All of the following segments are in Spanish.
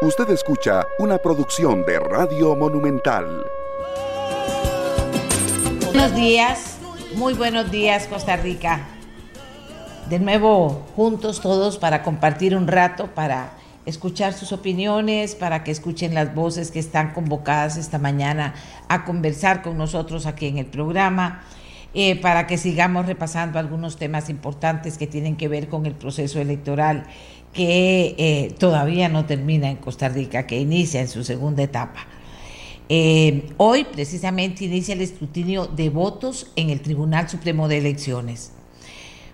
Usted escucha una producción de Radio Monumental. Buenos días, muy buenos días Costa Rica. De nuevo juntos todos para compartir un rato, para escuchar sus opiniones, para que escuchen las voces que están convocadas esta mañana a conversar con nosotros aquí en el programa. Eh, para que sigamos repasando algunos temas importantes que tienen que ver con el proceso electoral que eh, todavía no termina en Costa Rica, que inicia en su segunda etapa. Eh, hoy precisamente inicia el escrutinio de votos en el Tribunal Supremo de Elecciones.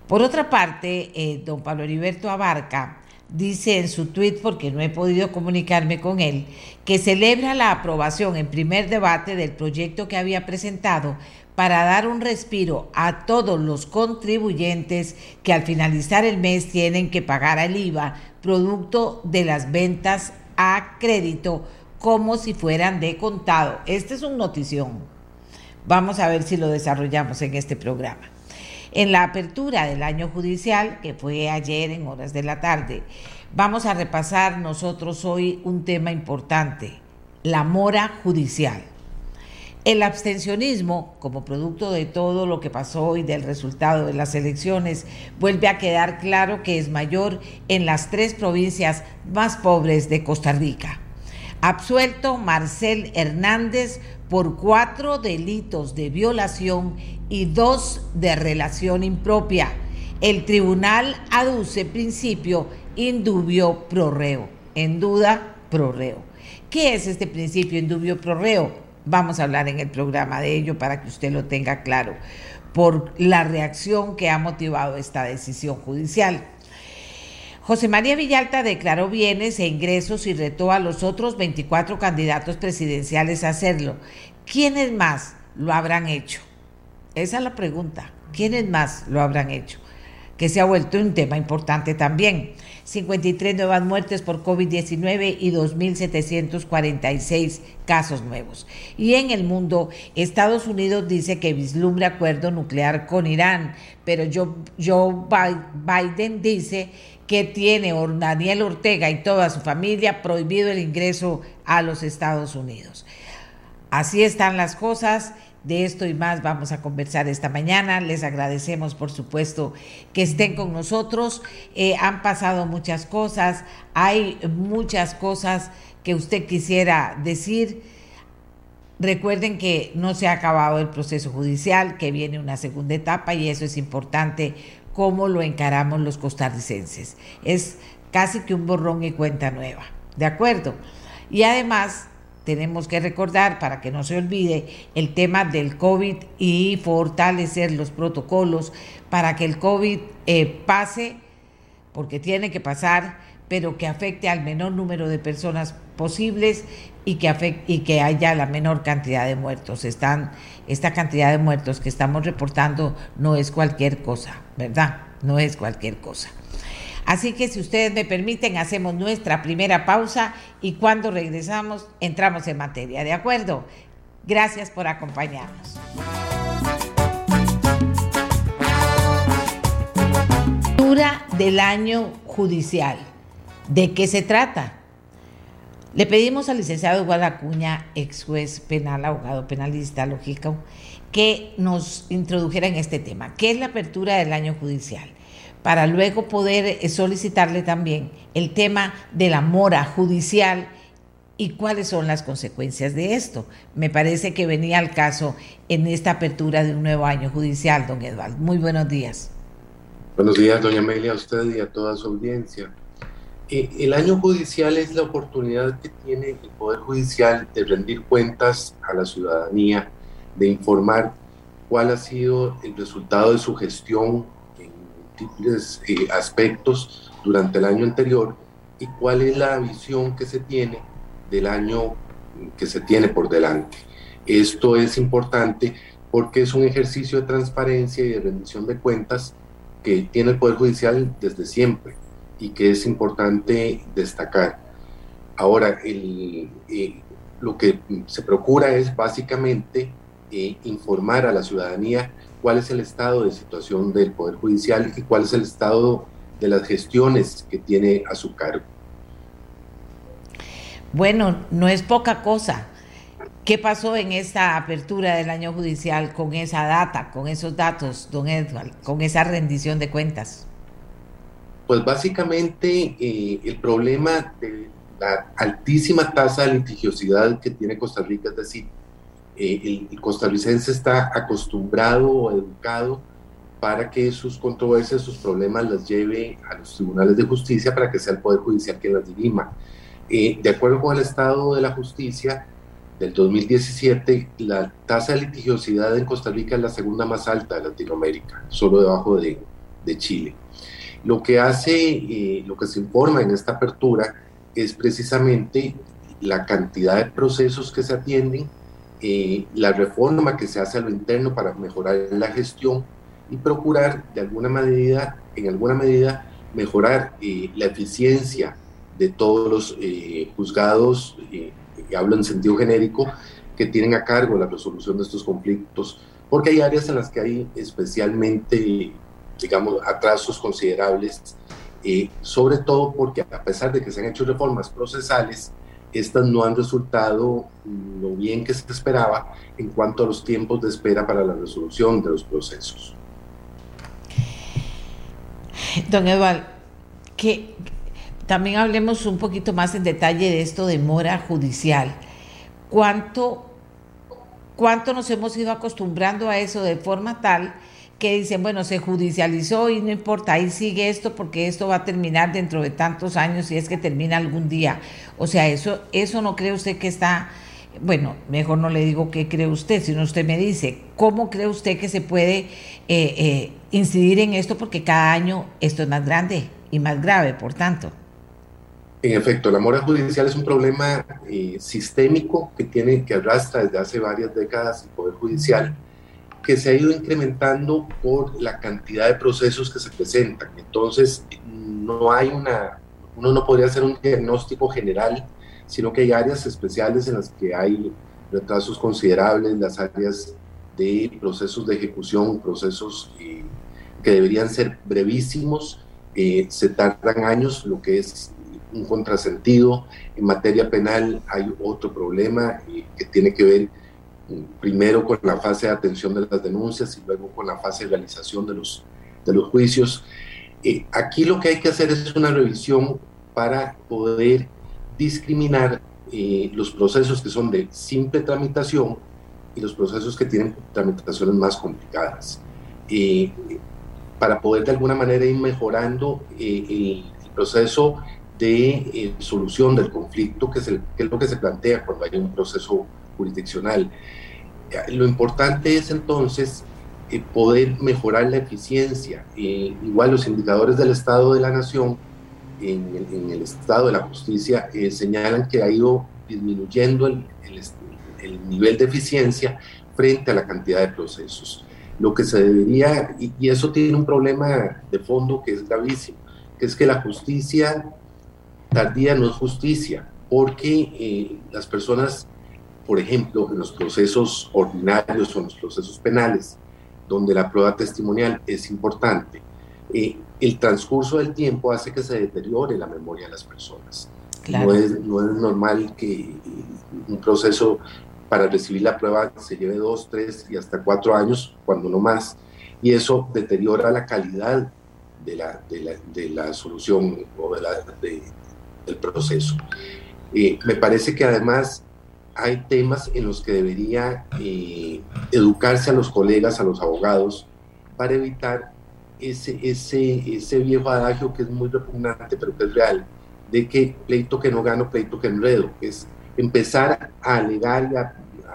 Por otra parte, don Pablo Heriberto Abarca dice en su tuit, porque no he podido comunicarme con él, que celebra la aprobación en primer debate del proyecto que había presentado para dar un respiro a todos los contribuyentes que al finalizar el mes tienen que pagar el IVA producto de las ventas a crédito como si fueran de contado. Este es un notición. Vamos a ver si lo desarrollamos en este programa. En la apertura del año judicial, que fue ayer en horas de la tarde, vamos a repasar nosotros hoy un tema importante, la mora judicial. El abstencionismo, como producto de todo lo que pasó y del resultado de las elecciones, vuelve a quedar claro que es mayor en las tres provincias más pobres de Costa Rica. Absuelto Marcel Hernández por cuatro delitos de violación y dos de relación impropia. El tribunal aduce principio indubio pro reo. En duda, pro reo. ¿Qué es este principio indubio pro reo? Vamos a hablar en el programa de ello para que usted lo tenga claro, por la reacción que ha motivado esta decisión judicial. José María Villalta declaró bienes e ingresos y retó a los otros 24 candidatos presidenciales a hacerlo. ¿Quiénes más lo habrán hecho? Esa es la pregunta. ¿Quiénes más lo habrán hecho? Que se ha vuelto un tema importante también. 53 nuevas muertes por COVID-19 y 2.746 casos nuevos. Y en el mundo, Estados Unidos dice que vislumbra acuerdo nuclear con Irán, pero Joe Biden dice que tiene Daniel Ortega y toda su familia prohibido el ingreso a los Estados Unidos. Así están las cosas de esto y más vamos a conversar esta mañana. Les agradecemos, por supuesto, que estén con nosotros. Eh, han pasado muchas cosas, hay muchas cosas que usted quisiera decir. Recuerden que no se ha acabado el proceso judicial, que viene una segunda etapa y eso es importante cómo lo encaramos los costarricenses. Es casi que un borrón y cuenta nueva, ¿de acuerdo? Y además tenemos que recordar, para que no se olvide, el tema del COVID y fortalecer los protocolos para que el COVID eh, pase, porque tiene que pasar, pero que afecte al menor número de personas posibles y que, y que haya la menor cantidad de muertos. Están, esta cantidad de muertos que estamos reportando no es cualquier cosa, ¿verdad? No es cualquier cosa. Así que si ustedes me permiten, hacemos nuestra primera pausa y cuando regresamos entramos en materia. ¿De acuerdo? Gracias por acompañarnos. del año judicial. ¿De qué se trata? Le pedimos al licenciado Guadacuña, ex juez penal, abogado penalista, lógico, que nos introdujera en este tema. ¿Qué es la apertura del año judicial? Para luego poder eh, solicitarle también el tema de la mora judicial y cuáles son las consecuencias de esto. Me parece que venía al caso en esta apertura de un nuevo año judicial, don Eduardo. Muy buenos días. Buenos días, doña Amelia, a usted y a toda su audiencia. Eh, el año judicial es la oportunidad que tiene el Poder Judicial de rendir cuentas a la ciudadanía, de informar cuál ha sido el resultado de su gestión múltiples eh, aspectos durante el año anterior y cuál es la visión que se tiene del año que se tiene por delante. Esto es importante porque es un ejercicio de transparencia y de rendición de cuentas que tiene el Poder Judicial desde siempre y que es importante destacar. Ahora, el, eh, lo que se procura es básicamente eh, informar a la ciudadanía cuál es el estado de situación del Poder Judicial y cuál es el estado de las gestiones que tiene a su cargo. Bueno, no es poca cosa. ¿Qué pasó en esta apertura del año judicial con esa data, con esos datos, don Edward, con esa rendición de cuentas? Pues básicamente eh, el problema de la altísima tasa de litigiosidad que tiene Costa Rica, es decir, eh, el, costarricense está acostumbrado o educado para que sus controversias, sus problemas las lleve a los tribunales de justicia para que sea el Poder Judicial quien las dirima. Eh, de acuerdo con el estado de la justicia del 2017, la tasa de litigiosidad en Costa Rica es la segunda más alta de Latinoamérica, solo debajo de, Chile. Lo que hace, eh, lo que se informa en esta apertura es precisamente la cantidad de procesos que se atienden, eh, la reforma que se hace a lo interno para mejorar la gestión y procurar de alguna medida, en alguna medida, mejorar eh, la eficiencia de todos los eh, juzgados, y hablo en sentido genérico, que tienen a cargo la resolución de estos conflictos, porque hay áreas en las que hay especialmente, digamos, atrasos considerables sobre todo porque a pesar de que se han hecho reformas procesales, estas no han resultado lo bien que se esperaba en cuanto a los tiempos de espera para la resolución de los procesos. Don Eduardo, que también hablemos un poquito más en detalle de esto de mora judicial. ¿Cuánto, cuánto nos hemos ido acostumbrando a eso de forma tal que dicen, bueno, se judicializó y no importa, ahí sigue esto porque esto va a terminar dentro de tantos años y es que termina algún día. O sea, eso, eso no cree usted que está, bueno, mejor no le digo qué cree usted, sino usted me dice, ¿cómo cree usted que se puede eh, eh, incidir en esto? Porque cada año esto es más grande y más grave, por tanto. En efecto, la mora judicial es un problema eh, sistémico que tiene que arrastra desde hace varias décadas el Poder Judicial que se ha ido incrementando por la cantidad de procesos que se presentan. Entonces, no hay una, uno no podría hacer un diagnóstico general, sino que hay áreas especiales en las que hay retrasos considerables, las áreas de procesos de ejecución, procesos eh, que deberían ser brevísimos, eh, se tardan años, lo que es un contrasentido. En materia penal hay otro problema eh, que tiene que ver primero con la fase de atención de las denuncias y luego con la fase de realización de los, de los juicios. Eh, aquí lo que hay que hacer es una revisión para poder discriminar eh, los procesos que son de simple tramitación y los procesos que tienen tramitaciones más complicadas. Eh, para poder de alguna manera ir mejorando el, proceso de solución del conflicto, que es, el, que es lo que se plantea cuando hay un proceso jurisdiccional. Lo importante es entonces eh, poder mejorar la eficiencia. Eh, igual los indicadores del Estado de la Nación en el, Estado de la Justicia eh, señalan que ha ido disminuyendo el, el, nivel de eficiencia frente a la cantidad de procesos. Lo que se debería, y, y eso tiene un problema de fondo que es gravísimo, que es que la justicia tardía no es justicia, porque las personas por ejemplo, en los procesos ordinarios o en los procesos penales, donde la prueba testimonial es importante, eh, el transcurso del tiempo hace que se deteriore la memoria de las personas. No, es, no es normal que un proceso para recibir la prueba se lleve dos, tres y hasta cuatro años, cuando no más, y eso deteriora la calidad de la, de la, de la solución o de la, del proceso. Eh, me parece que además hay temas en los que debería eh, educarse a los colegas, a los abogados, para evitar ese, ese, ese viejo adagio que es muy repugnante, pero que es real, de que pleito que no gano, pleito que enredo, es empezar a alegar y a,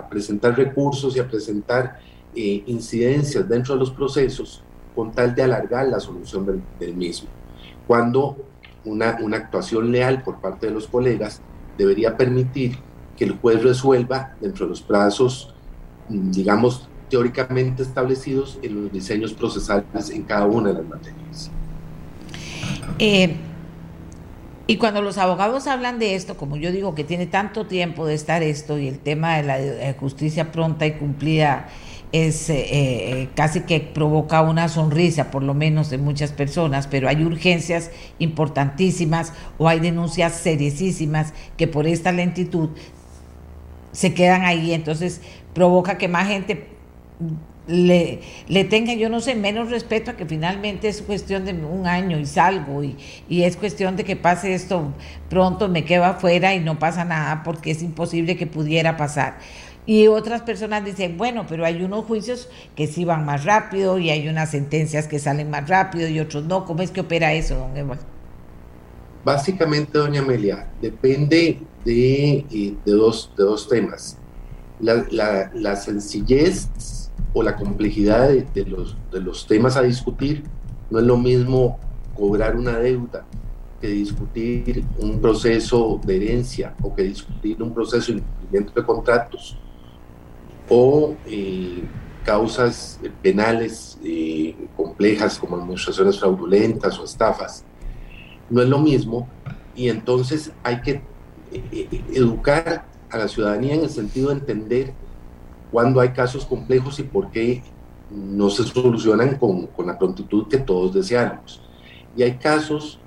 presentar recursos y a presentar eh, incidencias dentro de los procesos con tal de alargar la solución del, del mismo. Cuando una, una actuación leal por parte de los colegas debería permitir que el juez resuelva dentro de los plazos, mm, digamos, teóricamente establecidos en los diseños procesales en cada una de las materias. Eh, y cuando los abogados hablan de esto, como yo digo que tiene tanto tiempo de estar esto y el tema de la justicia pronta y cumplida es eh, eh, casi que provoca una sonrisa, por lo menos de muchas personas, pero hay urgencias importantísimas o hay denuncias seriosísimas que por esta lentitud se quedan ahí, entonces provoca que más gente le, le tenga, yo no sé, menos respeto a que finalmente es cuestión de un año y salgo y, y es cuestión de que pase esto pronto, me quedo afuera y no pasa nada porque es imposible que pudiera pasar. Y otras personas dicen, bueno, pero hay unos juicios que sí van más rápido y hay unas sentencias que salen más rápido y otros no. ¿Cómo es que opera eso, don Eduardo? Básicamente, doña Amelia, depende de, eh, dos, temas. La, sencillez o la complejidad de, de, los, de los temas a discutir no es lo mismo cobrar una deuda que discutir un proceso de herencia o que discutir un proceso de incumplimiento de contratos o eh, causas penales eh, complejas como administraciones fraudulentas o estafas. No es lo mismo y entonces hay que eh, educar a la ciudadanía en el sentido de entender cuándo hay casos complejos y por qué no se solucionan con, con la prontitud que todos deseamos. Y hay casos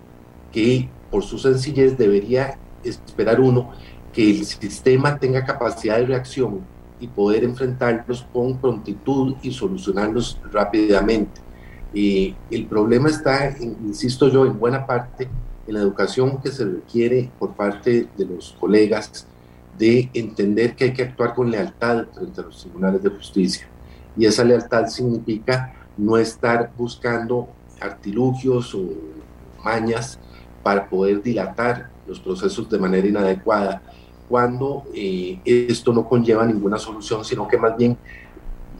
que por su sencillez debería esperar uno que el sistema tenga capacidad de reacción y poder enfrentarlos con prontitud y solucionarlos rápidamente. El problema está, insisto yo, en buena parte en la educación que se requiere por parte de los colegas de entender que hay que actuar con lealtad frente a los tribunales de justicia. Y esa lealtad significa no estar buscando artilugios o mañas para poder dilatar los procesos de manera inadecuada, cuando eh, esto no conlleva ninguna solución, sino que más bien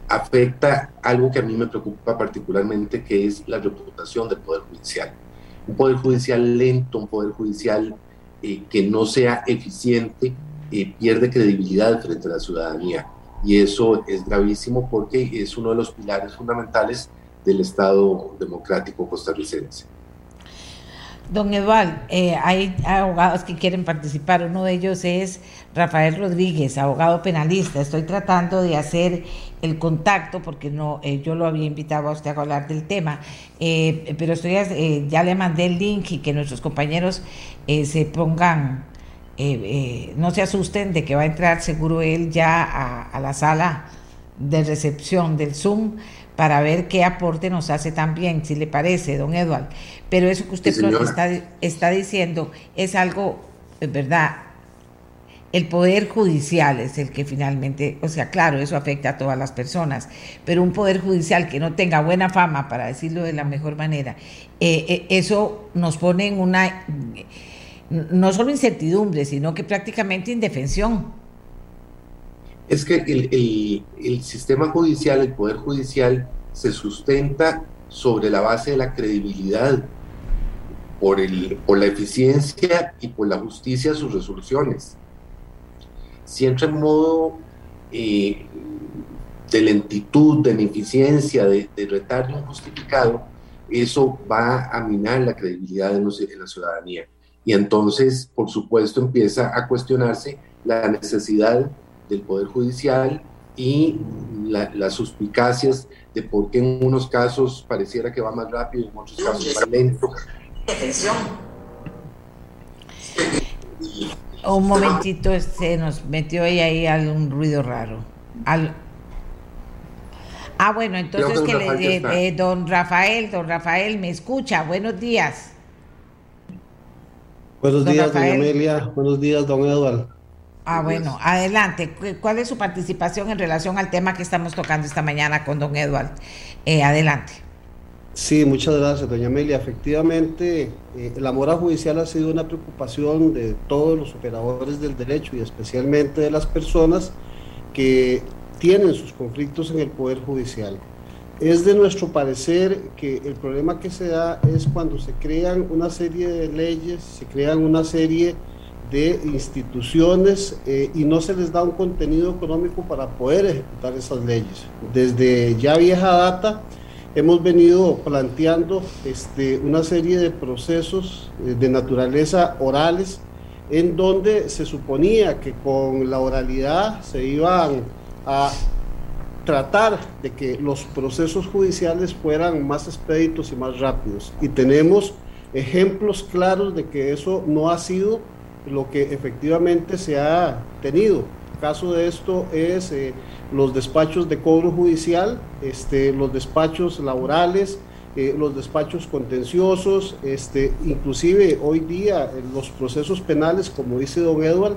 afecta algo que a mí me preocupa particularmente, que es la reputación del Poder Judicial. Un Poder Judicial lento, un Poder Judicial eh, que no sea eficiente, eh, pierde credibilidad frente a la ciudadanía. Y eso es gravísimo porque es uno de los pilares fundamentales del Estado democrático costarricense. Don Eduardo, eh, hay abogados que quieren participar. Uno de ellos es Rafael Rodríguez, abogado penalista. Estoy tratando de hacer el contacto porque no, eh, yo lo había invitado a usted a hablar del tema, eh, pero estoy eh, ya le mandé el link y que nuestros compañeros eh, se pongan, no se asusten de que va a entrar seguro él ya a, a la sala de recepción del Zoom para ver qué aporte nos hace también, si le parece, don Eduardo. Pero eso que usted Sí, está, está diciendo es algo, es verdad, el poder judicial es el que finalmente, o sea, claro, eso afecta a todas las personas, pero un poder judicial que no tenga buena fama, para decirlo de la mejor manera, eh, eh, eso nos pone en una, no solo incertidumbre, sino que prácticamente indefensión. Es que el, el, sistema judicial, el poder judicial, se sustenta sobre la base de la credibilidad, por, el, por la eficiencia y por la justicia de sus resoluciones. Si entra en modo eh, de lentitud, de ineficiencia, de, de retardo injustificado, eso va a minar la credibilidad de, los, de la ciudadanía. Y entonces, por supuesto, empieza a cuestionarse la necesidad del Poder Judicial y la, las suspicacias de por qué en unos casos pareciera que va más rápido y en otros casos más lento. Un momentito, se nos metió ahí, ahí algún ruido raro. Al... Ah, bueno, entonces que, que le, eh, eh, don Rafael, don Rafael, me escucha. Buenos días. Buenos don días, Rafael. doña Amelia. Buenos días, don Eduardo. Ah, bueno, adelante. ¿Cuál es su participación en relación al tema que estamos tocando esta mañana con don Eduardo? Eh, adelante. Sí, muchas gracias, doña Amelia. Efectivamente, eh, la mora judicial ha sido una preocupación de todos los operadores del derecho y especialmente de las personas que tienen sus conflictos en el Poder Judicial. Es de nuestro parecer que el problema que se da es cuando se crean una serie de leyes, se crean una serie de instituciones eh, y no se les da un contenido económico para poder ejecutar esas leyes. Desde ya vieja data hemos venido planteando este, una serie de procesos eh, de naturaleza orales en donde se suponía que con la oralidad se iban a tratar de que los procesos judiciales fueran más expeditos y más rápidos. Y tenemos ejemplos claros de que eso no ha sido lo que efectivamente se ha tenido. Caso de esto es eh, los despachos de cobro judicial, este, los despachos laborales, eh, los despachos contenciosos, este, inclusive hoy día los procesos penales, como dice don Edward,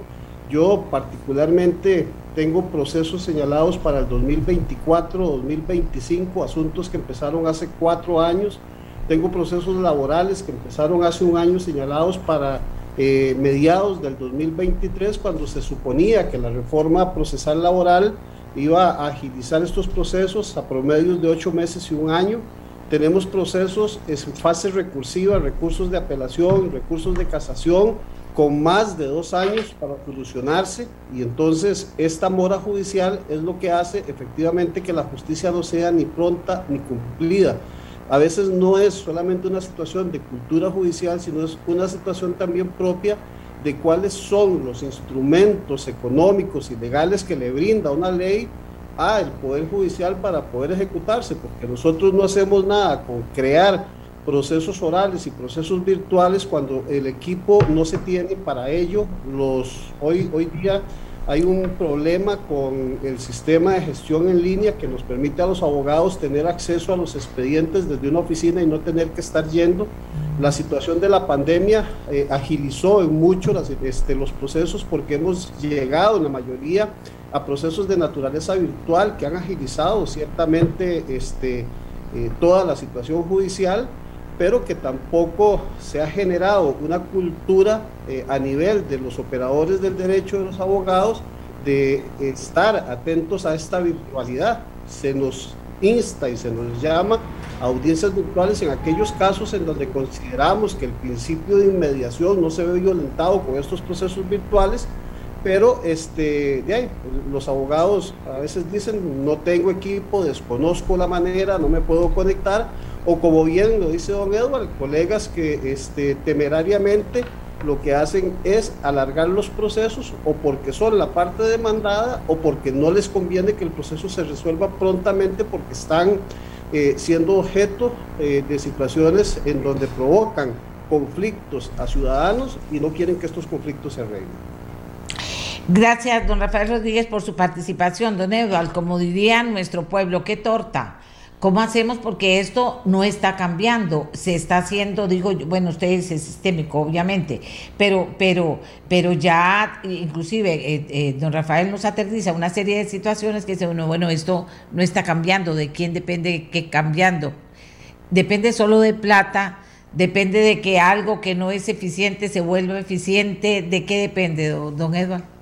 yo particularmente tengo procesos señalados para el 2024, 2025, asuntos que empezaron hace cuatro años. Tengo procesos laborales que empezaron hace un año señalados para eh, mediados del 2023, cuando se suponía que la reforma procesal laboral iba a agilizar estos procesos a promedios de ocho meses y un año. Tenemos procesos en fase recursiva, recursos de apelación, recursos de casación, con más de dos años para solucionarse y entonces esta mora judicial es lo que hace efectivamente que la justicia no sea ni pronta ni cumplida. A veces no es solamente una situación de cultura judicial, sino es una situación también propia de cuáles son los instrumentos económicos y legales que le brinda una ley al Poder Judicial para poder ejecutarse, porque nosotros no hacemos nada con crear procesos orales y procesos virtuales cuando el equipo no se tiene para ello. Los, hoy, hoy día hay un problema con el sistema de gestión en línea que nos permite a los abogados tener acceso a los expedientes desde una oficina y no tener que estar yendo. La situación de la pandemia eh, agilizó en mucho este, los procesos porque hemos llegado en la mayoría a procesos de naturaleza virtual que han agilizado ciertamente este, eh, toda la situación judicial pero que tampoco se ha generado una cultura eh, a nivel de los operadores del derecho de los abogados de estar atentos a esta virtualidad. Se nos insta y se nos llama a audiencias virtuales en aquellos casos en donde consideramos que el principio de inmediación no se ve violentado con estos procesos virtuales, pero este, los abogados a veces dicen no tengo equipo, desconozco la manera, no me puedo conectar, o como bien lo dice don Edward, colegas que este, temerariamente lo que hacen es alargar los procesos o porque son la parte demandada o porque no les conviene que el proceso se resuelva prontamente porque están eh, siendo objeto eh, de situaciones en donde provocan conflictos a ciudadanos y no quieren que estos conflictos se arreglen. Gracias, don Rafael Rodríguez, por su participación, don Edward. Como diría nuestro pueblo, qué torta. ¿Cómo hacemos? Porque esto no está cambiando, se está haciendo, digo, bueno, ustedes es sistémico, obviamente, pero, pero, pero ya, inclusive, eh, eh, don Rafael nos aterriza una serie de situaciones que dice uno, bueno, esto no está cambiando, ¿de quién depende qué cambiando? Depende solo de plata, depende de que algo que no es eficiente se vuelva eficiente, ¿de qué depende, don, don Eduardo?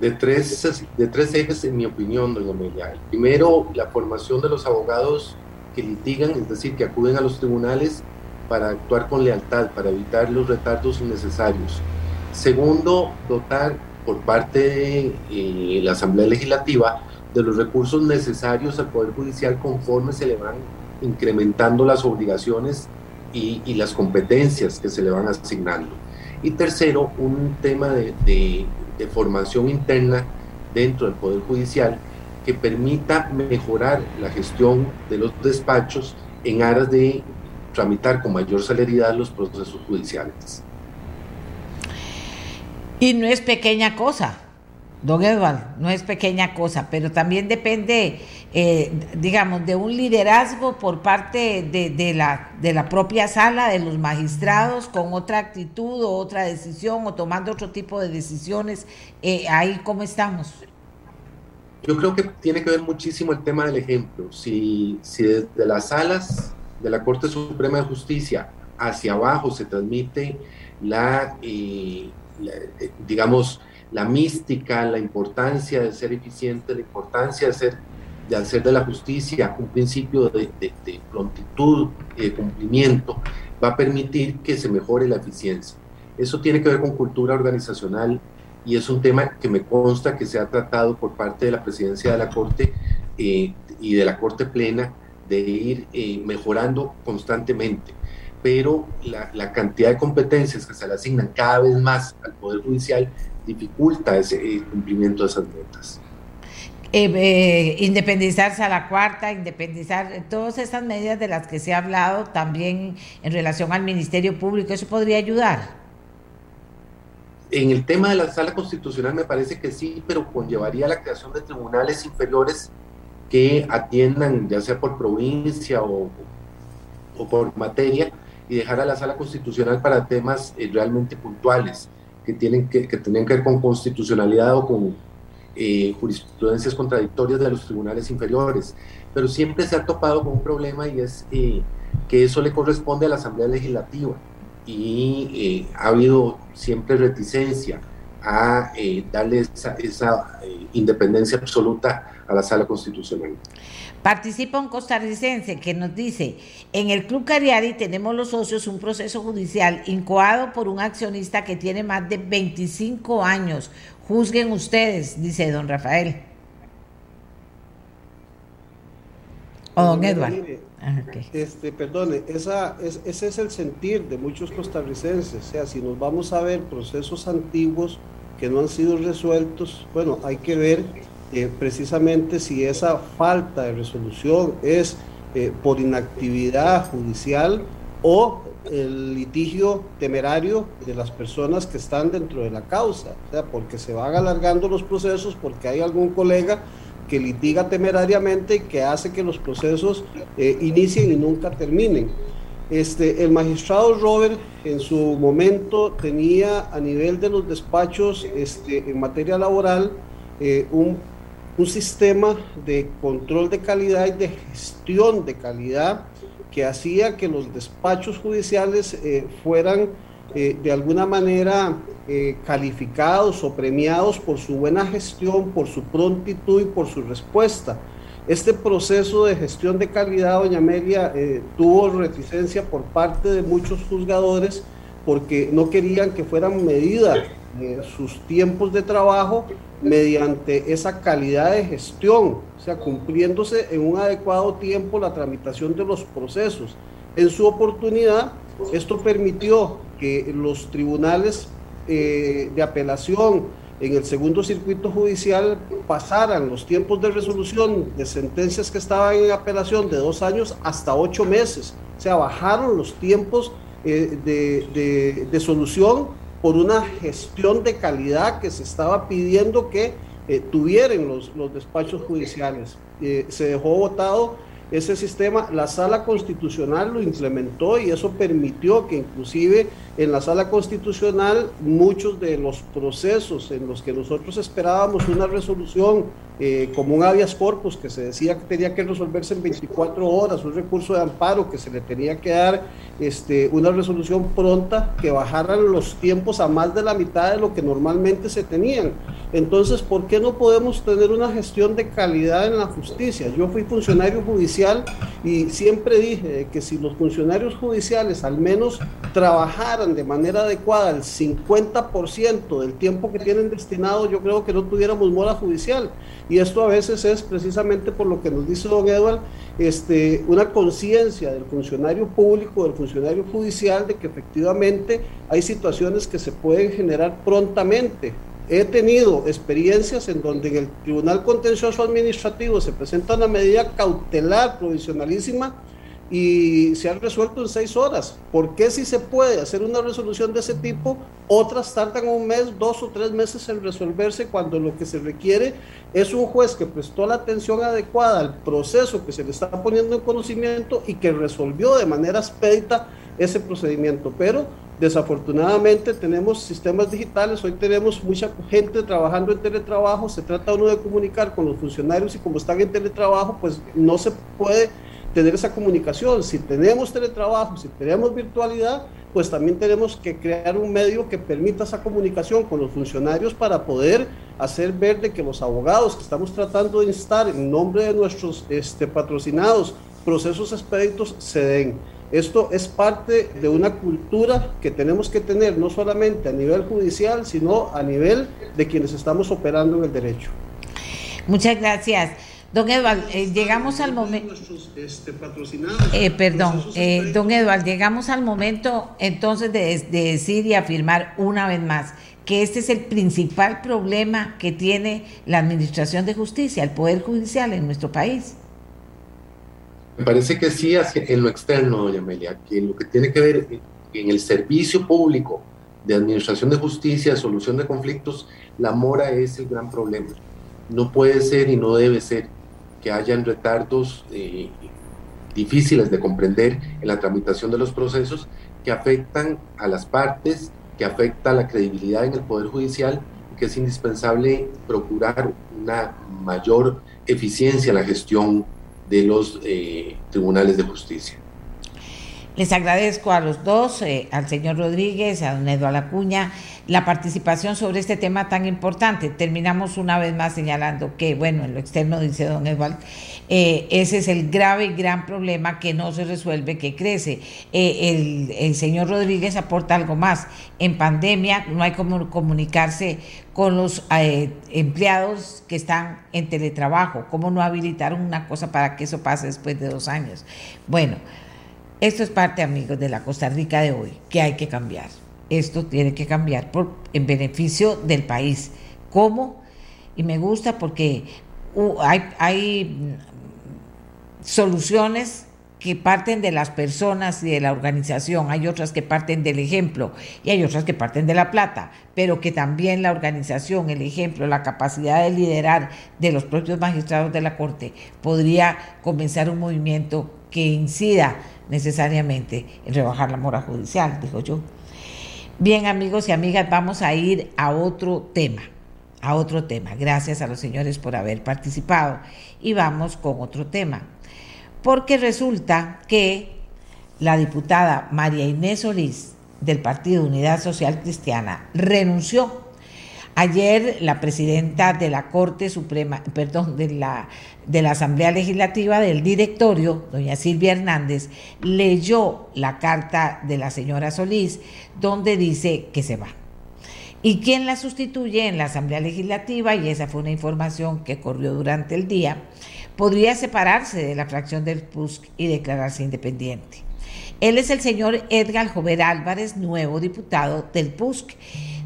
De tres, de tres ejes, en mi opinión, doña Amelia. El primero, la formación de los abogados que litigan, es decir, que acuden a los tribunales para actuar con lealtad, para evitar los retardos innecesarios. Segundo, dotar por parte de eh, la Asamblea Legislativa de los recursos necesarios al Poder Judicial conforme se le van incrementando las obligaciones y, las competencias que se le van asignando. Y tercero, un tema de de formación interna dentro del Poder Judicial que permita mejorar la gestión de los despachos en aras de tramitar con mayor celeridad los procesos judiciales. Y no es pequeña cosa. Don Eduardo, no es pequeña cosa, pero también depende, eh, digamos, de un liderazgo por parte de, la, de la propia sala, de los magistrados, con otra actitud o otra decisión o tomando otro tipo de decisiones. Eh, ahí, ¿cómo estamos? Yo creo que tiene que ver muchísimo el tema del ejemplo. Si, si desde las salas de la Corte Suprema de Justicia hacia abajo se transmite la, eh, la digamos, la mística, la importancia de ser eficiente, la importancia de, ser, de hacer de la justicia un principio de, prontitud y de cumplimiento, va a permitir que se mejore la eficiencia. Eso tiene que ver con cultura organizacional y es un tema que me consta que se ha tratado por parte de la presidencia de la Corte eh, y de la Corte Plena de ir eh, mejorando constantemente. Pero la, la, cantidad de competencias que se le asignan cada vez más al Poder Judicial dificulta ese cumplimiento de esas metas. Eh, eh, independizarse a la cuarta, independizar, todas estas medidas de las que se ha hablado también en relación al Ministerio Público, ¿eso podría ayudar? En el tema de la sala constitucional me parece que sí, pero conllevaría la creación de tribunales inferiores que atiendan, ya sea por provincia o, por materia, y dejar a la sala constitucional para temas eh, realmente puntuales que tienen que, que que ver con constitucionalidad o con eh, jurisprudencias contradictorias de los tribunales inferiores, pero siempre se ha topado con un problema y es eh, que eso le corresponde a la Asamblea Legislativa y eh, ha habido siempre reticencia a darle esa, esa independencia absoluta a la sala constitucional. Participa un costarricense que nos dice, en el Club Cariari tenemos los socios un proceso judicial incoado por un accionista que tiene más de 25 años, Juzguen ustedes, dice don Rafael. O don Edward. Ah, este, perdone, esa, ese es el sentir de muchos costarricenses. O sea, si nos vamos a ver procesos antiguos que no han sido resueltos, bueno, hay que ver eh, precisamente si esa falta de resolución es eh, por inactividad judicial o el litigio temerario de las personas que están dentro de la causa, o sea, porque se van alargando los procesos, porque hay algún colega que litiga temerariamente y que hace que los procesos eh, inicien y nunca terminen. Este, el magistrado Robert en su momento tenía a nivel de los despachos este, en materia laboral eh, un, un sistema de control de calidad y de gestión de calidad que hacía que los despachos judiciales eh, fueran eh, de alguna manera eh, calificados o premiados por su buena gestión, por su prontitud y por su respuesta. Este proceso de gestión de calidad, doña Amelia, tuvo reticencia por parte de muchos juzgadores porque no querían que fueran medidas sus tiempos de trabajo mediante esa calidad de gestión, o sea, cumpliéndose en un adecuado tiempo la tramitación de los procesos. En su oportunidad, esto permitió que los tribunales eh, de apelación en el segundo circuito judicial pasaran los tiempos de resolución de sentencias que estaban en apelación de dos años hasta ocho meses. O sea, bajaron los tiempos eh, de, de solución por una gestión de calidad que se estaba pidiendo que eh, tuvieran los, los, despachos judiciales. Eh, se dejó votado ese sistema, la sala constitucional lo implementó y eso permitió que inclusive en la sala constitucional muchos de los procesos en los que nosotros esperábamos una resolución eh, como un habeas corpus que se decía que tenía que resolverse en 24 horas, un recurso de amparo que se le tenía que dar este, una resolución pronta, que bajaran los tiempos a más de la mitad de lo que normalmente se tenían. Entonces, ¿por qué no podemos tener una gestión de calidad en la justicia? Yo fui funcionario judicial y siempre dije que si los funcionarios judiciales al menos trabajaran de manera adecuada el 50% del tiempo que tienen destinado, yo creo que no tuviéramos mora judicial. Y esto a veces es precisamente por lo que nos dice don Edward, este, una conciencia del funcionario público, del funcionario judicial, de que efectivamente hay situaciones que se pueden generar prontamente. He tenido experiencias en donde en el Tribunal Contencioso Administrativo se presenta una medida cautelar provisionalísima y se han resuelto en seis horas. ¿Por qué si se puede hacer una resolución de ese tipo, otras tardan un mes, dos o tres meses en resolverse cuando lo que se requiere es un juez que prestó la atención adecuada al proceso que se le está poniendo en conocimiento y que resolvió de manera expedita ese procedimiento? Pero desafortunadamente tenemos sistemas digitales, hoy tenemos mucha gente trabajando en teletrabajo, se trata uno de comunicar con los funcionarios y como están en teletrabajo, pues no se puede tener esa comunicación. Si tenemos teletrabajo, si tenemos virtualidad, pues también tenemos que crear un medio que permita esa comunicación con los funcionarios para poder hacer ver de que los abogados que estamos tratando de instar en nombre de nuestros este, patrocinados procesos expeditos se den. Esto es parte de una cultura que tenemos que tener no solamente a nivel judicial, sino a nivel de quienes estamos operando en el derecho. Muchas gracias. Don Eduardo, eh, llegamos al momento... Eh, perdón, eh, don Eduardo, llegamos al momento entonces de, decir y afirmar una vez más que este es el principal problema que tiene la Administración de Justicia, el Poder Judicial en nuestro país. Me parece que sí, en lo externo, doña Amelia, que lo que tiene que ver en el servicio público de administración de justicia, solución de conflictos, la mora es el gran problema. No puede ser y no debe ser que hayan retardos eh, difíciles de comprender en la tramitación de los procesos que afectan a las partes, que afecta a la credibilidad en el Poder Judicial que es indispensable procurar una mayor eficiencia en la gestión de los eh, tribunales de justicia. Les agradezco a los dos, eh, al señor Rodríguez, a don Eduardo Acuña, la participación sobre este tema tan importante. Terminamos una vez más señalando que, bueno, en lo externo, dice don Eduardo, eh, ese es el grave y gran problema que no se resuelve, que crece. Eh, el, señor Rodríguez aporta algo más. En pandemia no hay como comunicarse con los empleados que están en teletrabajo. ¿Cómo no habilitar una cosa para que eso pase después de dos años? Bueno. Esto es parte, amigos, de la Costa Rica de hoy, que hay que cambiar. Esto tiene que cambiar en beneficio del país. ¿Cómo? Y me gusta porque hay, hay soluciones que parten de las personas y de la organización, hay otras que parten del ejemplo y hay otras que parten de la plata, pero que también la organización, el ejemplo, la capacidad de liderar de los propios magistrados de la Corte podría comenzar un movimiento que incida necesariamente en rebajar la mora judicial, dijo yo. Bien, amigos y amigas, vamos a ir a otro tema, a otro tema. Gracias a los señores por haber participado. Y vamos con otro tema. Porque resulta que la diputada María Inés Solís del Partido Unidad Social Cristiana renunció Ayer la presidenta de la Corte Suprema, perdón, de la, Asamblea Legislativa del directorio, doña Silvia Hernández, leyó la carta de la señora Solís donde dice que se va. ¿Y quién la sustituye en la Asamblea Legislativa? Y esa fue una información que corrió durante el día. Podría separarse de la fracción del PUSC y declararse independiente. Él es el señor Edgar Jover Álvarez, nuevo diputado del PUSC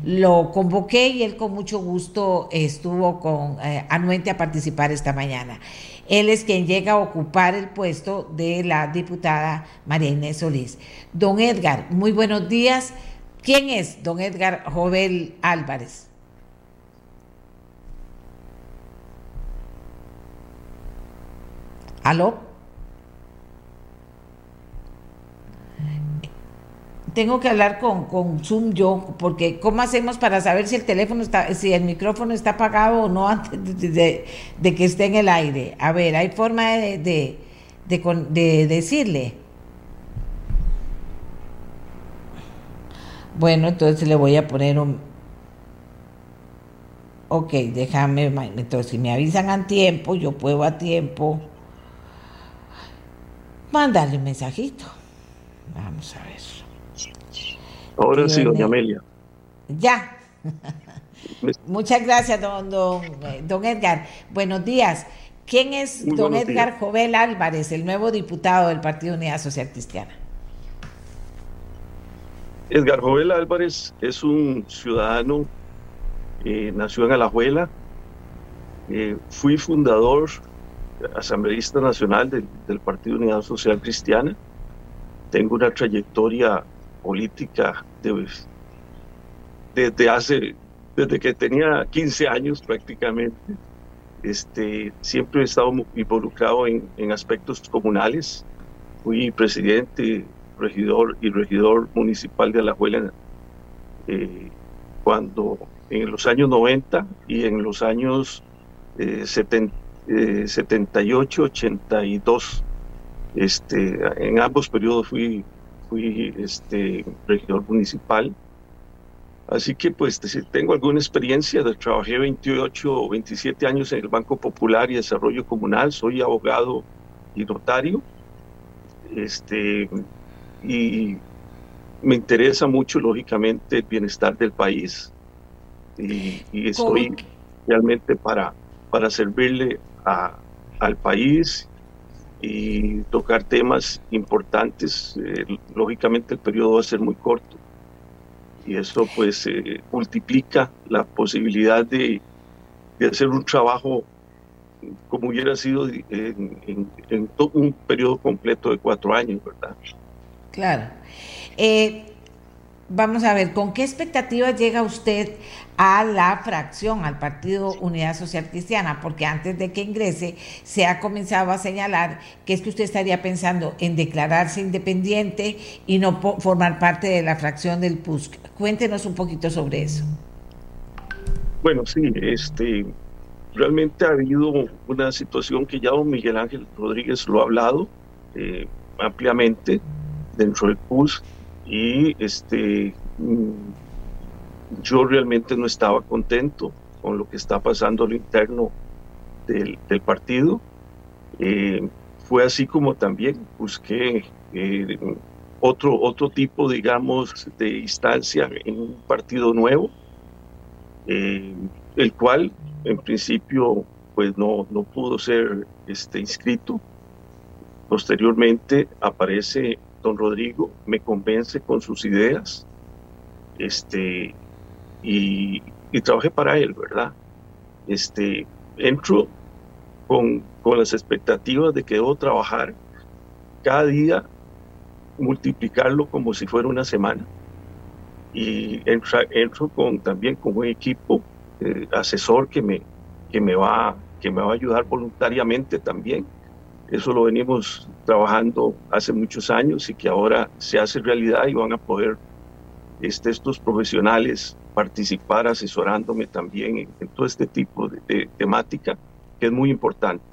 lo convoqué y él con mucho gusto estuvo con eh, anuente a participar esta mañana. Él es quien llega a ocupar el puesto de la diputada María Inés Solís. Don Edgar, muy buenos días. ¿Quién es don Edgar Jovel Álvarez? ¿Aló? Tengo que hablar con, con Zoom yo, porque ¿cómo hacemos para saber si el teléfono está, si el micrófono está apagado o no antes de, que esté en el aire? A ver, ¿hay forma de, de, de, decirle? Bueno, entonces le voy a poner un... Ok, déjame, entonces si me avisan a tiempo, yo puedo a tiempo mandarle un mensajito. Vamos a ver. Ahora sí, doña Amelia. Ya. Muchas gracias, don, don, Edgar. Buenos días. ¿Quién es don Edgar Jovel Álvarez, el nuevo diputado del Partido Unidad Social Cristiana? Edgar Jovel Álvarez es un ciudadano, eh, nació en Alajuela, eh, fui fundador, asambleísta nacional del Partido Unidad Social Cristiana, tengo una trayectoria política desde hace, desde que tenía 15 años prácticamente. Este, siempre he estado involucrado en, en aspectos comunales. Fui presidente, regidor y regidor municipal de Alajuela eh, cuando en los años 90 y en los años eh, 78, 82. Eh, este, en ambos periodos fui fui este, regidor municipal. Así que pues tengo alguna experiencia, trabajé 28 o 27 años en el Banco Popular y Desarrollo Comunal, soy abogado y notario. Este, y me interesa mucho, lógicamente, el bienestar del país. Y, estoy realmente para, para servirle a, al país y tocar temas importantes. Eh, lógicamente el periodo va a ser muy corto y eso pues eh, multiplica la posibilidad de, de, hacer un trabajo como hubiera sido en, en, un periodo completo de cuatro años, ¿verdad? Claro. Eh, vamos a ver, ¿con qué expectativas llega usted a la fracción, al Partido Unidad Social Cristiana? Porque antes de que ingrese se ha comenzado a señalar que es que usted estaría pensando en declararse independiente y no formar parte de la fracción del PUSC. Cuéntenos un poquito sobre eso. Bueno, sí, este, realmente ha habido una situación que ya don Miguel Ángel Rodríguez lo ha hablado eh, ampliamente dentro del PUSC y este, mm, yo realmente no estaba contento con lo que está pasando a lo interno del, partido. Eh, fue así como también busqué eh, otro, otro tipo, digamos, de instancia en un partido nuevo, eh, el cual en principio pues no, no pudo ser este, inscrito. Posteriormente aparece don Rodrigo me convence con sus ideas este, y, y trabajé para él, ¿verdad? Este, entro con, con las expectativas de que debo trabajar cada día, multiplicarlo como si fuera una semana. Y entro, entro con, también con un equipo eh, asesor que me, que, me va, que me va a ayudar voluntariamente también eso lo venimos trabajando hace muchos años y que ahora se hace realidad y van a poder este, estos profesionales participar asesorándome también en, todo este tipo de, temática que es muy importante.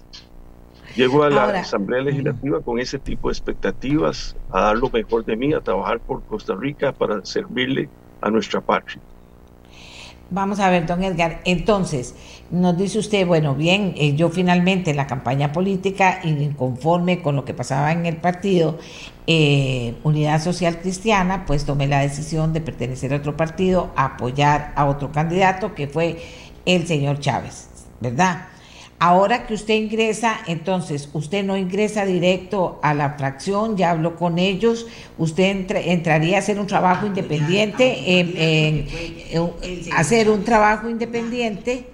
Llego a la Asamblea Legislativa con ese tipo de expectativas, a dar lo mejor de mí, a trabajar por Costa Rica para servirle a nuestra patria. Vamos a ver, don Edgar, entonces, nos dice usted, bueno, bien, eh, yo finalmente en la campaña política, y conforme con lo que pasaba en el partido eh, Unidad Social Cristiana, pues tomé la decisión de pertenecer a otro partido, apoyar a otro candidato, que fue el señor Chávez, ¿verdad? Ahora que usted ingresa, entonces usted no ingresa directo a la fracción, ya habló con ellos, usted entraría a hacer un trabajo independiente, en, hacer un trabajo independiente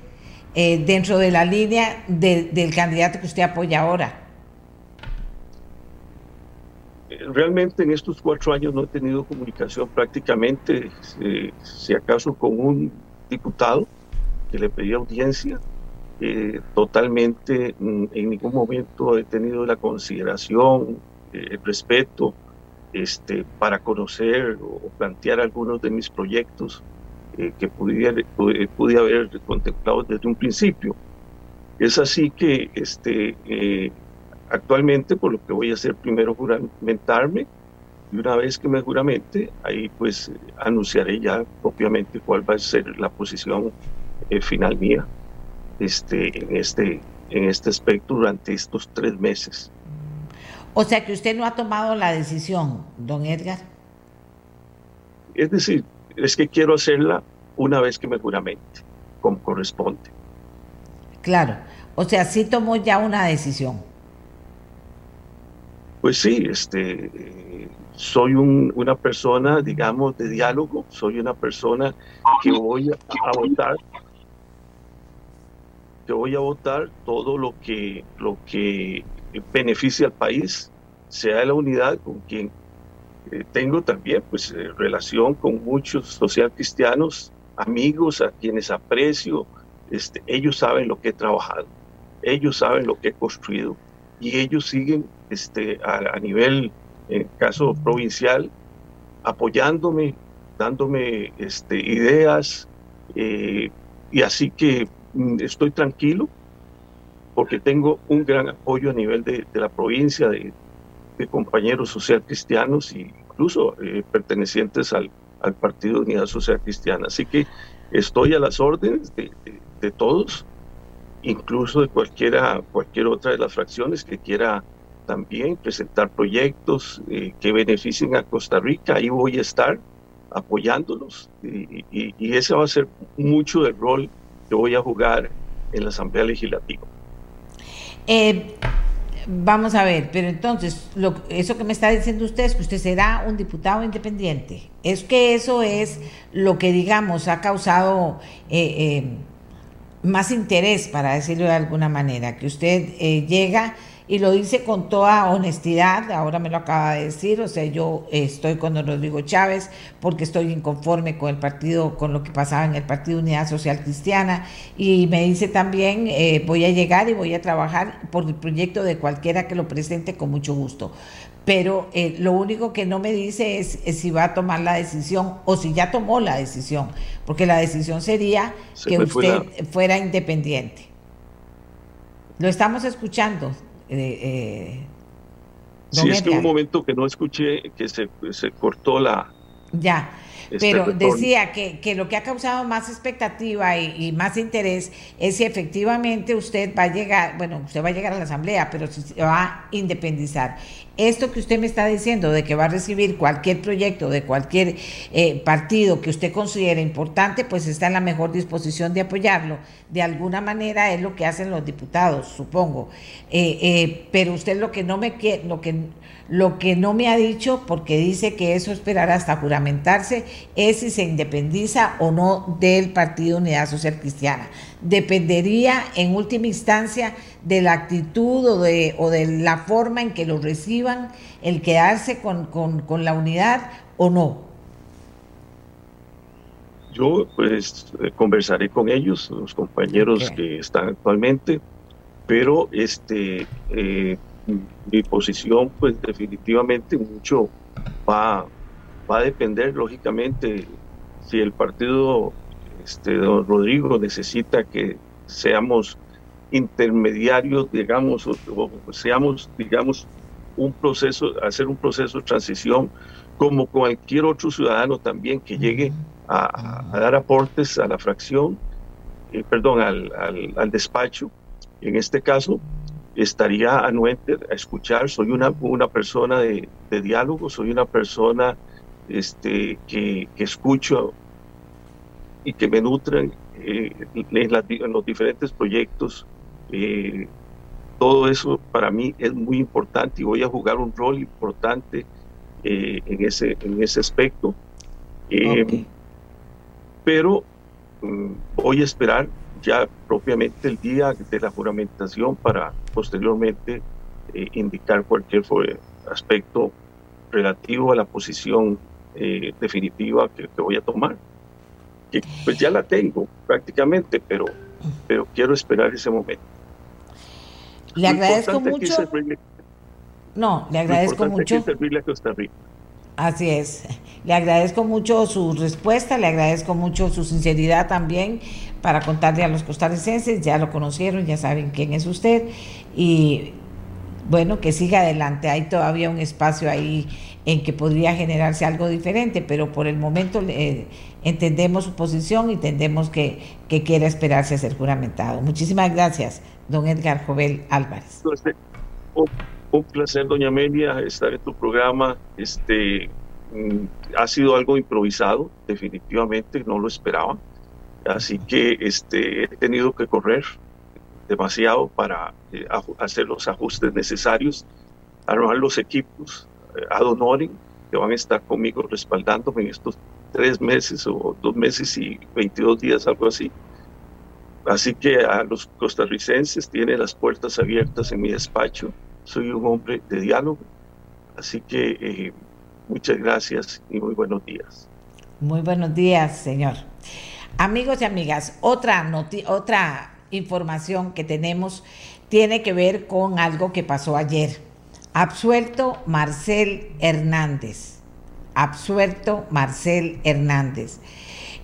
eh, dentro de la línea del candidato que usted apoya ahora. Realmente en estos cuatro años no he tenido comunicación prácticamente, eh, si acaso con un diputado que le pedía audiencia, eh, totalmente, mm, en ningún momento he tenido la consideración, eh, el respeto este, para conocer o plantear algunos de mis proyectos eh, que pudiera, pude, haber contemplado desde un principio. Es así que este, actualmente, por lo que voy a hacer primero, juramentarme, y una vez que me juramente, ahí pues anunciaré ya propiamente cuál va a ser la posición final mía este, en, este, en este aspecto durante estos tres meses. O sea que usted no ha tomado la decisión, don Edgar. Es decir, es que quiero hacerla una vez que me juramente, como corresponde. Claro, o sea, sí tomó ya una decisión. Pues sí, este, soy una persona, digamos, de diálogo, soy una persona que voy a votar que voy a votar todo lo que, lo que beneficie al país, sea la unidad con quien eh, tengo también pues eh, relación con muchos social cristianos, amigos a quienes aprecio, este, ellos saben lo que he trabajado, ellos saben lo que he construido y ellos siguen este, a, nivel, en caso provincial, apoyándome, dándome este, ideas, eh, y así que estoy tranquilo porque tengo un gran apoyo a nivel de, la provincia, de, compañeros social cristianos e incluso eh, pertenecientes al, al, Partido de Unidad Social Cristiana. Así que estoy a las órdenes de, todos, incluso de cualquiera, cualquier otra de las fracciones que quiera también presentar proyectos eh, que beneficien a Costa Rica. Ahí voy a estar apoyándolos y, y ese va a ser mucho del rol yo voy a jugar en la Asamblea Legislativa. Eh, vamos a ver, pero entonces, lo, eso que me está diciendo usted es que usted será un diputado independiente. Es que eso es lo que, digamos, ha causado eh, eh, más interés, para decirlo de alguna manera, que usted llega y lo dice con toda honestidad, ahora me lo acaba de decir, o sea, yo estoy con don Rodrigo Chávez porque estoy inconforme con el partido, con lo que pasaba en el Partido Unidad Social Cristiana, y me dice también, eh, voy a llegar y voy a trabajar por el proyecto de cualquiera que lo presente con mucho gusto. Pero eh, lo único que no me dice es, si va a tomar la decisión o si ya tomó la decisión, porque la decisión sería que usted fuera independiente. Lo estamos escuchando, eh, eh, sí, es que un momento que no escuché que se, se cortó la... Ya, pero decía que, que, lo que ha causado más expectativa y, más interés es si efectivamente usted va a llegar, bueno, usted va a llegar a la asamblea, pero si se va a independizar. Esto que usted me está diciendo de que va a recibir cualquier proyecto de cualquier eh, partido que usted considere importante, pues está en la mejor disposición de apoyarlo. De alguna manera es lo que hacen los diputados, supongo. Eh, eh, pero usted lo que no me lo que lo que no me ha dicho, porque dice que eso esperará hasta juramentarse, es si se independiza o no del Partido Unidad Social Cristiana. Dependería en última instancia de la actitud o de, o de la forma en que lo reciban, el quedarse con, la unidad o no. Yo pues conversaré con ellos, los compañeros que están actualmente, pero este eh, mi posición pues definitivamente mucho va, va a depender lógicamente si el partido este, don Rodrigo necesita que seamos intermediarios, digamos, o, seamos, digamos, un proceso, hacer un proceso de transición como cualquier otro ciudadano también que llegue a, dar aportes a la fracción, eh, perdón, al, al, al despacho. En este caso, estaría anuente a escuchar. Soy una, una persona de, diálogo, soy una persona este, que, escucho y que me nutren eh, en, los diferentes proyectos. Eh, todo eso para mí es muy importante y voy a jugar un rol importante eh, en, ese, en ese aspecto. Pero mm, voy a esperar ya propiamente el día de la juramentación para posteriormente eh, indicar cualquier aspecto relativo a la posición eh, definitiva que, voy a tomar. Que pues ya la tengo prácticamente, pero, pero quiero esperar ese momento. Le agradezco mucho. no, le agradezco mucho. Así es. Le agradezco mucho su respuesta, le agradezco mucho su sinceridad también para contarle a los costarricenses, ya lo conocieron, ya saben quién es usted y bueno, que siga adelante. Hay todavía un espacio ahí en que podría generarse algo diferente, pero por el momento entendemos su posición y entendemos que, que quiere esperarse a ser juramentado. Muchísimas gracias, don Edgar Jovel Álvarez. Un placer, doña Amelia, estar en tu programa. Este, mm, ha sido algo improvisado, definitivamente, no lo esperaba. Así que este, he tenido que correr demasiado para eh, hacer los ajustes necesarios, armar los equipos eh, ad honorem que van a estar conmigo respaldándome en estos tres meses o dos meses y 22 días, algo así. Así que a los costarricenses tiene las puertas abiertas en mi despacho. Soy un hombre de diálogo. Así que eh, muchas gracias y muy buenos días. Muy buenos días, señor. Amigos y amigas, otra, otra información que tenemos tiene que ver con algo que pasó ayer. Absuelto Marcel Hernández. Absuelto Marcel Hernández.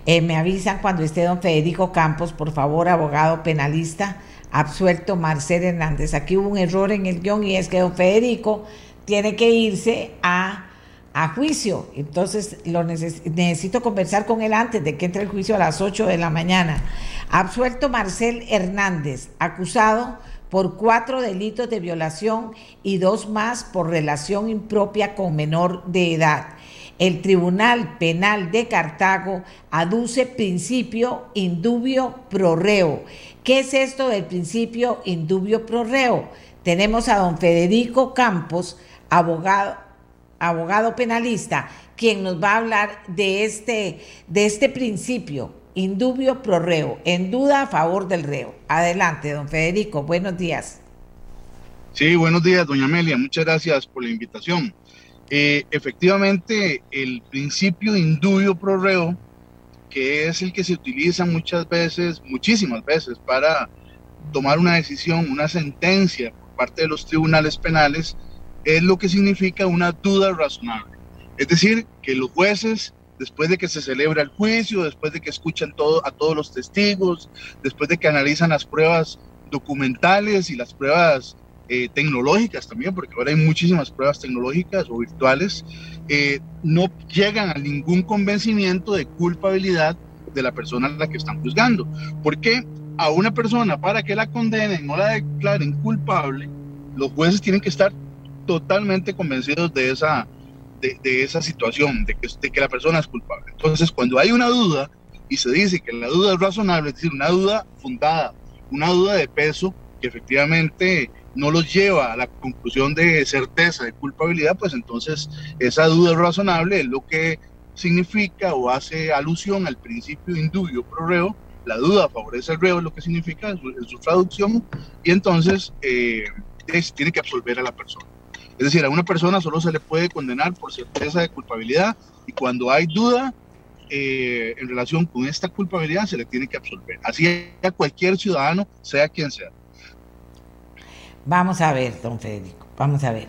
Eh, me avisan cuando esté don Federico Campos, por favor, abogado penalista, absuelto Marcel Hernández. Aquí hubo un error en el guion y es que don Federico tiene que irse a a juicio. Entonces lo necesito conversar con él antes de que entre el juicio a las 8 de la mañana. Absuelto Marcel Hernández, acusado por cuatro delitos de violación y dos más por relación impropia con menor de edad. el Tribunal Penal de Cartago aduce principio indubio pro reo. ¿Qué es esto del principio indubio pro reo? Tenemos a don Federico Campos, abogado, abogado penalista, quien nos va a hablar de este, de este principio, indubio pro reo, en duda a favor del reo. Adelante, don Federico, buenos días. Sí, buenos días, doña Amelia, muchas gracias por la invitación. Eh, efectivamente, el principio indubio pro reo, que es el que se utiliza muchas veces, muchísimas veces, para tomar una decisión, una sentencia por parte de los tribunales penales, es lo que significa una duda razonable. Es decir, que los jueces, después de que se celebra el juicio, después de que escuchan todo, a todos los testigos, después de que analizan las pruebas documentales y las pruebas eh, tecnológicas también, porque ahora hay muchísimas pruebas tecnológicas o virtuales, eh, no llegan a ningún convencimiento de culpabilidad de la persona a la que están juzgando. Porque a una persona, para que la condenen o la declaren culpable, los jueces tienen que estar totalmente convencidos de esa, de, esa situación, de que, de la persona es culpable. Entonces, cuando hay una duda y se dice que la duda es razonable, es decir, una duda fundada, una duda de peso que efectivamente no los lleva a la conclusión de certeza, de culpabilidad, pues entonces esa duda razonable es lo que significa o hace alusión al principio indubio pro reo, la duda favorece al reo, es lo que significa en su, traducción, y entonces eh, tiene que absolver a la persona. Es decir, a una persona solo se le puede condenar por certeza de culpabilidad y cuando hay duda eh, en relación con esta culpabilidad se le tiene que absolver. Así a cualquier ciudadano, sea quien sea. Vamos a ver, don Federico, vamos a ver.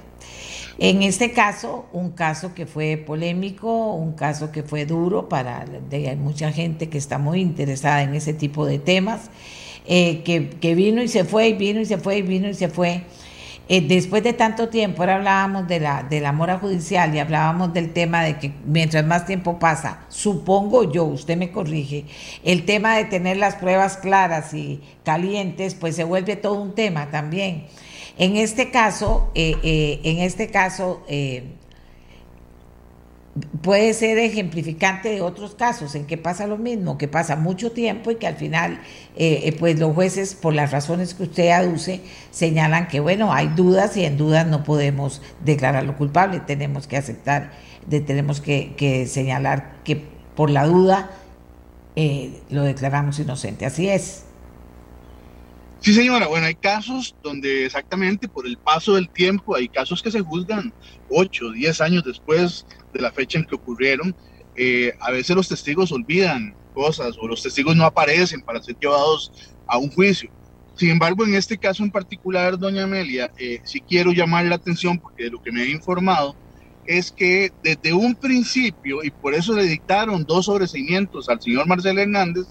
En este caso, un caso que fue polémico, un caso que fue duro para hay mucha gente que está muy interesada en ese tipo de temas, eh, que, que, vino y se fue, y vino y se fue, y vino y se fue. Eh, después de tanto tiempo, ahora hablábamos de la, de la mora judicial y hablábamos del tema de que mientras más tiempo pasa, supongo yo, usted me corrige, el tema de tener las pruebas claras y calientes, pues se vuelve todo un tema también. En este caso, eh, eh, en este caso, puede ser ejemplificante de otros casos en que pasa lo mismo, que pasa mucho tiempo y que al final, eh, eh, pues los jueces, por las razones que usted aduce, señalan que, bueno, hay dudas y en dudas no podemos declararlo culpable, tenemos que aceptar, tenemos que, señalar que por la duda eh, lo declaramos inocente. Así es. Sí, señora. Bueno, hay casos donde exactamente por el paso del tiempo, hay casos que se juzgan 8, 10 años después de la fecha en que ocurrieron. Eh, a veces los testigos olvidan cosas o los testigos no aparecen para ser llevados a un juicio. Sin embargo, en este caso en particular, doña Amelia, eh, sí quiero llamar la atención porque de lo que me he informado es que desde un principio, y por eso le dictaron dos sobreseimientos al señor Marcelo Hernández,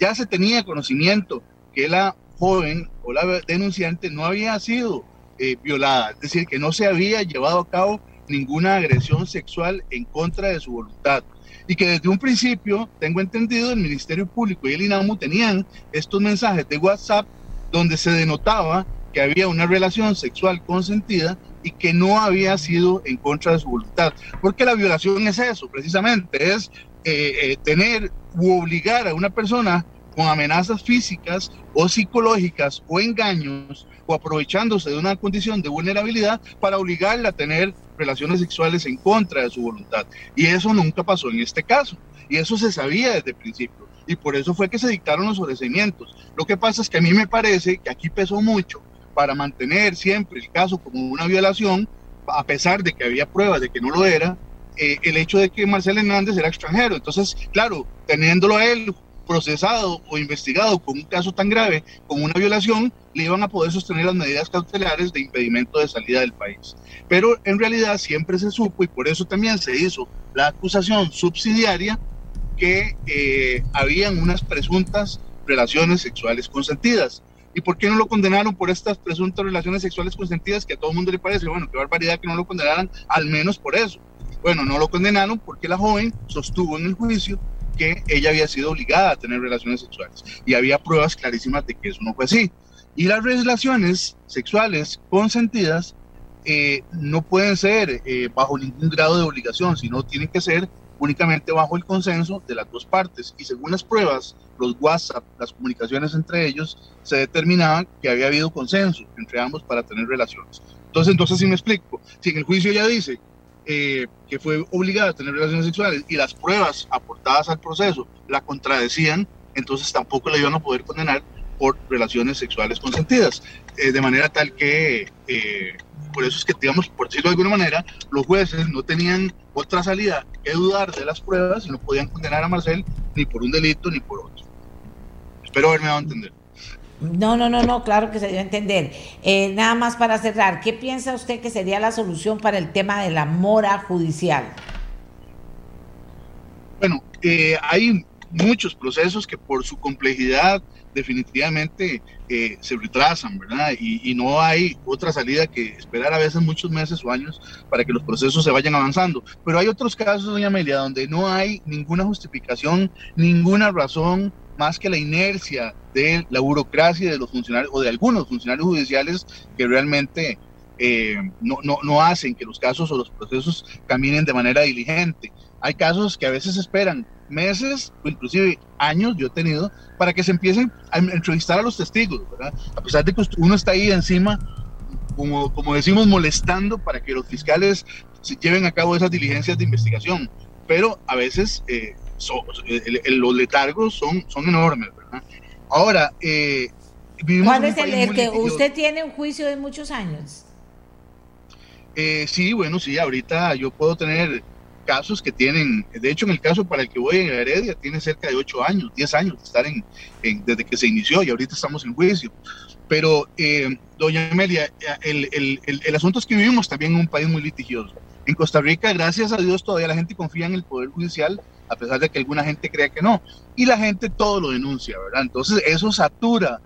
ya se tenía conocimiento que la joven o la denunciante no había sido eh, violada, es decir, que no se había llevado a cabo ninguna agresión sexual en contra de su voluntad. Y que desde un principio, tengo entendido, el Ministerio Público y el INAMU tenían estos mensajes de WhatsApp donde se denotaba que había una relación sexual consentida y que no había sido en contra de su voluntad. Porque la violación es eso, precisamente, es eh, eh, tener u obligar a una persona con amenazas físicas o psicológicas o engaños o aprovechándose de una condición de vulnerabilidad para obligarla a tener relaciones sexuales en contra de su voluntad. Y eso nunca pasó en este caso. Y eso se sabía desde el principio. Y por eso fue que se dictaron los sobreseimientos. Lo que pasa es que a mí me parece que aquí pesó mucho para mantener siempre el caso como una violación, a pesar de que había pruebas de que no lo era, eh, el hecho de que Marcelo Hernández era extranjero. Entonces, claro, teniéndolo a él procesado o investigado con un caso tan grave como una violación, le iban a poder sostener las medidas cautelares de impedimento de salida del país. Pero en realidad siempre se supo y por eso también se hizo la acusación subsidiaria que eh, habían unas presuntas relaciones sexuales consentidas. ¿Y por qué no lo condenaron por estas presuntas relaciones sexuales consentidas que a todo mundo le parece? Bueno, qué barbaridad que no lo condenaran, al menos por eso. Bueno, no lo condenaron porque la joven sostuvo en el juicio que ella había sido obligada a tener relaciones sexuales. Y había pruebas clarísimas de que eso no fue así. Y las relaciones sexuales consentidas eh, no pueden ser eh, bajo ningún grado de obligación, sino tienen que ser únicamente bajo el consenso de las dos partes. Y según las pruebas, los WhatsApp, las comunicaciones entre ellos, se determinaban que había habido consenso entre ambos para tener relaciones. Entonces, entonces si me explico, si en el juicio ya dice eh, que fue obligada a tener relaciones sexuales y las pruebas aportadas al proceso la contradecían, entonces tampoco la iban a poder condenar por relaciones sexuales consentidas. Eh, de manera tal que, eh, por eso es que, digamos, por decirlo de alguna manera, los jueces no tenían otra salida que dudar de las pruebas y no podían condenar a Marcel ni por un delito ni por otro. Espero haberme dado a entender. No, no, no, no, claro que se a entender. Eh, nada más para cerrar, ¿qué piensa usted que sería la solución para el tema de la mora judicial? Bueno, hay muchos procesos que por su complejidad definitivamente eh, se retrasan, ¿verdad? Y, no hay otra salida que esperar a veces muchos meses o años para que los procesos se vayan avanzando. Pero hay otros casos, doña Amelia, donde no hay ninguna justificación, ninguna razón más que la inercia de la burocracia de los funcionarios o de algunos funcionarios judiciales que realmente eh, no, no, no hacen que los casos o los procesos caminen de manera diligente. Hay casos que a veces esperan meses o inclusive años yo he tenido para que se empiecen a entrevistar a los testigos, ¿verdad? A pesar de que uno está ahí encima, como, como decimos, molestando para que los fiscales lleven a cabo esas diligencias de investigación. Pero a veces eh, los letargos son, son enormes, ¿verdad? Ahora, eh, ¿cuál es el, que usted tiene un juicio de muchos años? Eh, sí, bueno, sí, ahorita yo puedo tener casos que tienen, de hecho en el caso para el que voy en Heredia, tiene cerca de 8 años, 10 años de estar en, desde que se inició y ahorita estamos en juicio. Pero, eh, doña Amelia, el, el, el, asunto es que vivimos también en un país muy litigioso. En Costa Rica, gracias a Dios, todavía la gente confía en el Poder Judicial, a pesar de que alguna gente crea que no. Y la gente todo lo denuncia, ¿verdad? Entonces, eso satura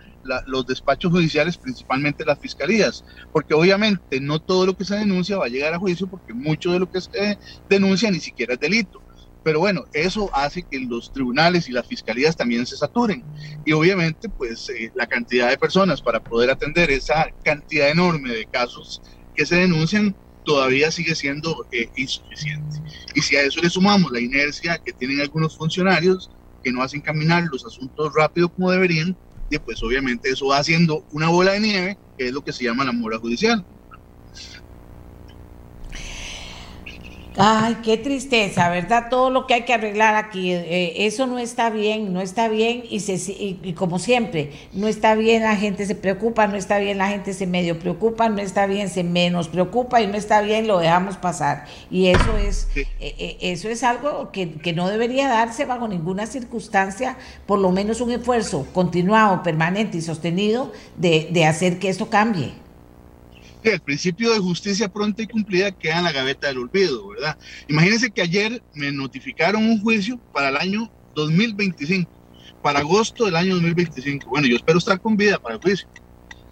los despachos judiciales, principalmente las fiscalías, porque obviamente no todo lo que se denuncia va a llegar a juicio porque mucho de lo que se denuncia ni siquiera es delito. Pero bueno, eso hace que los tribunales y las fiscalías también se saturen. Y obviamente, pues eh, la cantidad de personas para poder atender esa cantidad enorme de casos que se denuncian todavía sigue siendo eh, insuficiente. Y si a eso le sumamos la inercia que tienen algunos funcionarios que no hacen caminar los asuntos rápido como deberían, pues obviamente eso va haciendo una bola de nieve, que es lo que se llama la mora judicial. Ay, qué tristeza, ¿verdad? Todo lo que hay que arreglar aquí, eh, eso no está bien, no está bien y, se, y, como siempre, no está bien, la gente se preocupa, no está bien, la gente se medio preocupa, no está bien, se menos preocupa y no está bien, lo dejamos pasar. Y eso es, eh, eh, eso es algo que, que no debería darse bajo ninguna circunstancia, por lo menos un esfuerzo continuado, permanente y sostenido de, de hacer que esto cambie el principio de justicia pronta y cumplida queda en la gaveta del olvido, ¿verdad? Imagínense que ayer me notificaron un juicio para el año 2025, para agosto del año 2025. Bueno, yo espero estar con vida para el juicio.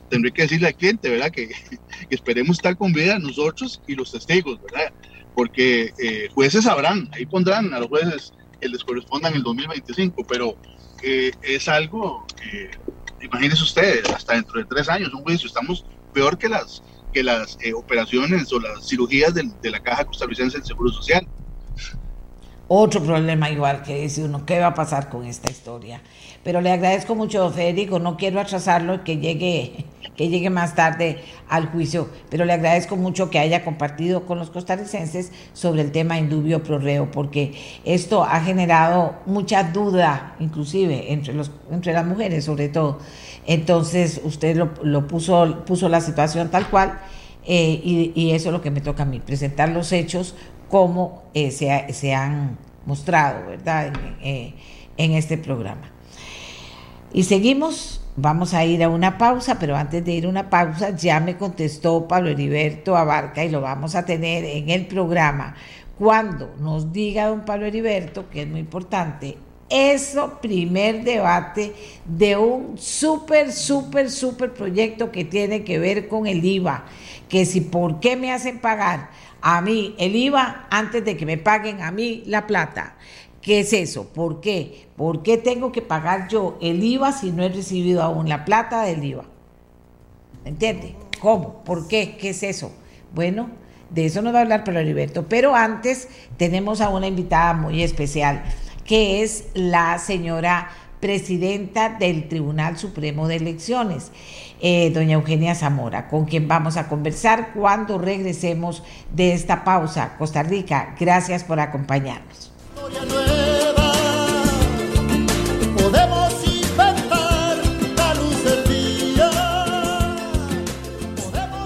Tendré que decirle al cliente, ¿verdad? Que, esperemos estar con vida nosotros y los testigos, ¿verdad? Porque eh, jueces sabrán, ahí pondrán a los jueces que les correspondan el 2025, pero eh, es algo, que, imagínense ustedes, hasta dentro de tres años, un juicio, estamos peor que las que las eh, operaciones o las cirugías de, la Caja Costarricense del Seguro Social. Otro problema igual que dice uno, ¿qué va a pasar con esta historia? Pero le agradezco mucho, Federico, no quiero atrasarlo que llegue, que llegue más tarde al juicio, pero le agradezco mucho que haya compartido con los costarricenses sobre el tema indubio pro reo, porque esto ha generado mucha duda, inclusive entre, los, entre las mujeres sobre todo. Entonces usted lo, puso, puso la situación tal cual eh, y, eso es lo que me toca a mí, presentar los hechos como eh, se, han mostrado, ¿verdad? Eh, en, este programa. Y seguimos, vamos a ir a una pausa, pero antes de ir a una pausa ya me contestó Pablo Heriberto Abarca y lo vamos a tener en el programa cuando nos diga don Pablo Heriberto, que es muy importante, eso primer debate de un súper, súper, súper proyecto que tiene que ver con el IVA, que si por qué me hacen pagar a mí el IVA antes de que me paguen a mí la plata. ¿Qué es eso? ¿Por qué? ¿Por qué tengo que pagar yo el IVA si no he recibido aún la plata del IVA? ¿Entiende? ¿Cómo? ¿Por qué? ¿Qué es eso? Bueno, de eso nos va a hablar Pedro Heriberto. Pero antes tenemos a una invitada muy especial, que es la señora presidenta del Tribunal Supremo de Elecciones, eh, doña Eugenia Zamora, con quien vamos a conversar cuando regresemos de esta pausa. Costa Rica, gracias por acompañarnos.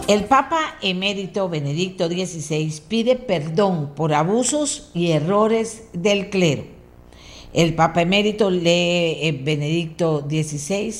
El Papa emérito Benedicto XVI pide perdón por abusos y errores del clero. El Papa emérito lee eh, Benedicto XVI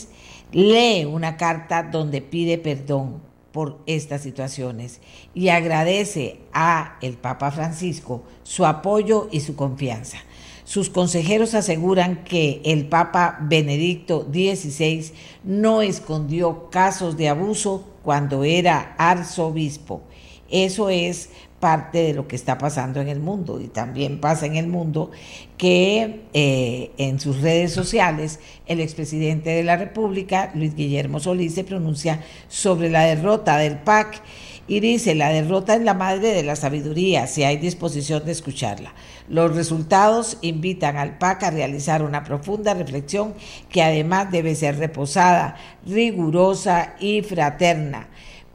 lee una carta donde pide perdón por estas situaciones y agradece a el Papa Francisco su apoyo y su confianza. Sus consejeros aseguran que el Papa Benedicto XVI no escondió casos de abuso cuando era arzobispo. Eso es parte de lo que está pasando en el mundo y también pasa en el mundo que eh, en sus redes sociales el expresidente de la República, Luis Guillermo Solís, se pronuncia sobre la derrota del PAC y dice, la derrota es la madre de la sabiduría, si hay disposición de escucharla. Los resultados invitan al PAC a realizar una profunda reflexión que además debe ser reposada, rigurosa y fraterna.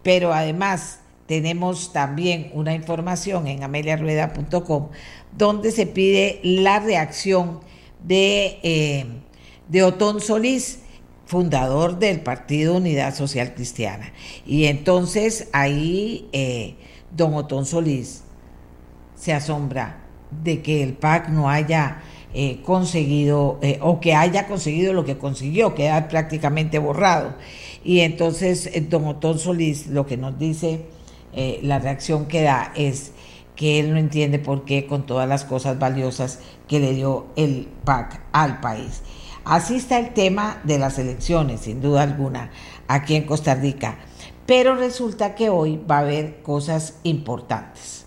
Pero además tenemos también una información en ameliarueda.com donde se pide la reacción de, eh, de Otón Solís fundador del Partido Unidad Social Cristiana. Y entonces ahí eh, don Otón Solís se asombra de que el PAC no haya eh, conseguido o que haya conseguido lo que consiguió, queda prácticamente borrado. Y entonces don Otón Solís lo que nos dice, la reacción que da es que él no entiende por qué con todas las cosas valiosas que le dio el PAC al país. Así está el tema de las elecciones, sin duda alguna, aquí en Costa Rica. Pero resulta que hoy va a haber cosas importantes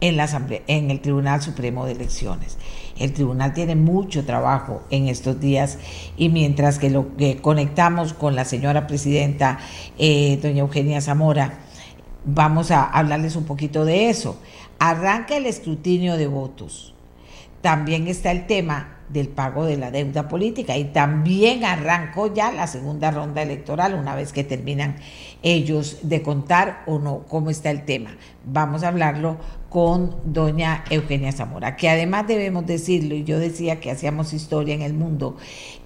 en, la Asamblea, en el Tribunal Supremo de Elecciones. El tribunal tiene mucho trabajo en estos días y mientras que lo que conectamos con la señora presidenta, eh, doña Eugenia Zamora, vamos a hablarles un poquito de eso. Arranca el escrutinio de votos. También está el tema del pago de la deuda política y también arrancó ya la segunda ronda electoral una vez que terminan ellos de contar o no cómo está el tema. Vamos a hablarlo con doña Eugenia Zamora, que además debemos decirlo, y yo decía que hacíamos historia en el mundo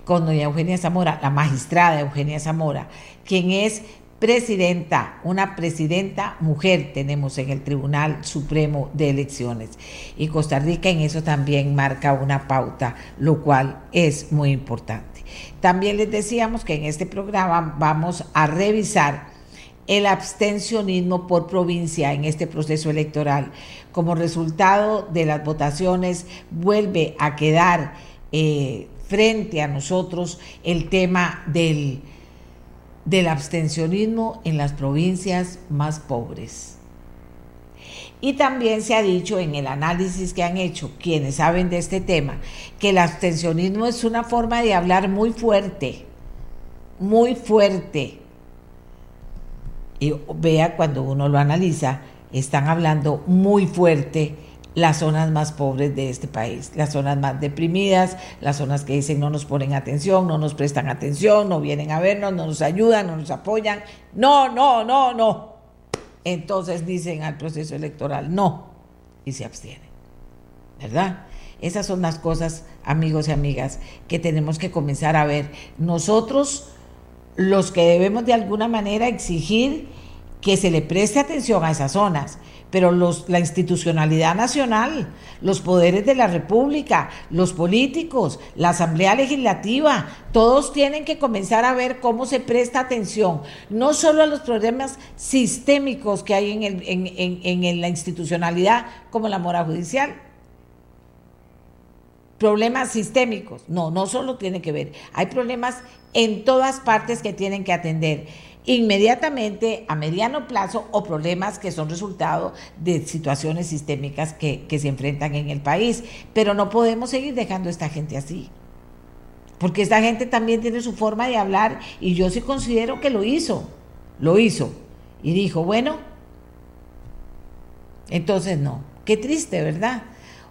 con doña Eugenia Zamora, la magistrada Eugenia Zamora, quien es presidenta, una presidenta mujer tenemos en el Tribunal Supremo de Elecciones. Y Costa Rica en eso también marca una pauta, lo cual es muy importante. También les decíamos que en este programa vamos a revisar el abstencionismo por provincia en este proceso electoral. Como resultado de las votaciones vuelve a quedar eh, frente a nosotros el tema del del abstencionismo en las provincias más pobres. Y también se ha dicho en el análisis que han hecho quienes saben de este tema, que el abstencionismo es una forma de hablar muy fuerte, muy fuerte. Y vea cuando uno lo analiza, están hablando muy fuerte las zonas más pobres de este país, las zonas más deprimidas, las zonas que dicen no nos ponen atención, no nos prestan atención, no vienen a vernos, no nos ayudan, no nos apoyan. No, no, no, no. Entonces dicen al proceso electoral no y se abstienen. ¿Verdad? Esas son las cosas, amigos y amigas, que tenemos que comenzar a ver. Nosotros, los que debemos de alguna manera exigir que se le preste atención a esas zonas, pero los, la institucionalidad nacional, los poderes de la República, los políticos, la Asamblea Legislativa, todos tienen que comenzar a ver cómo se presta atención, no solo a los problemas sistémicos que hay en, en la institucionalidad como la mora judicial, problemas sistémicos. No, no solo tiene que ver. Hay problemas en todas partes que tienen que atender inmediatamente a mediano plazo o problemas que son resultado de situaciones sistémicas que, se enfrentan en el país. Pero no podemos seguir dejando a esta gente así. Porque esta gente también tiene su forma de hablar y yo sí considero que lo hizo, lo hizo. Y dijo, bueno, Entonces, no. Qué triste, ¿verdad?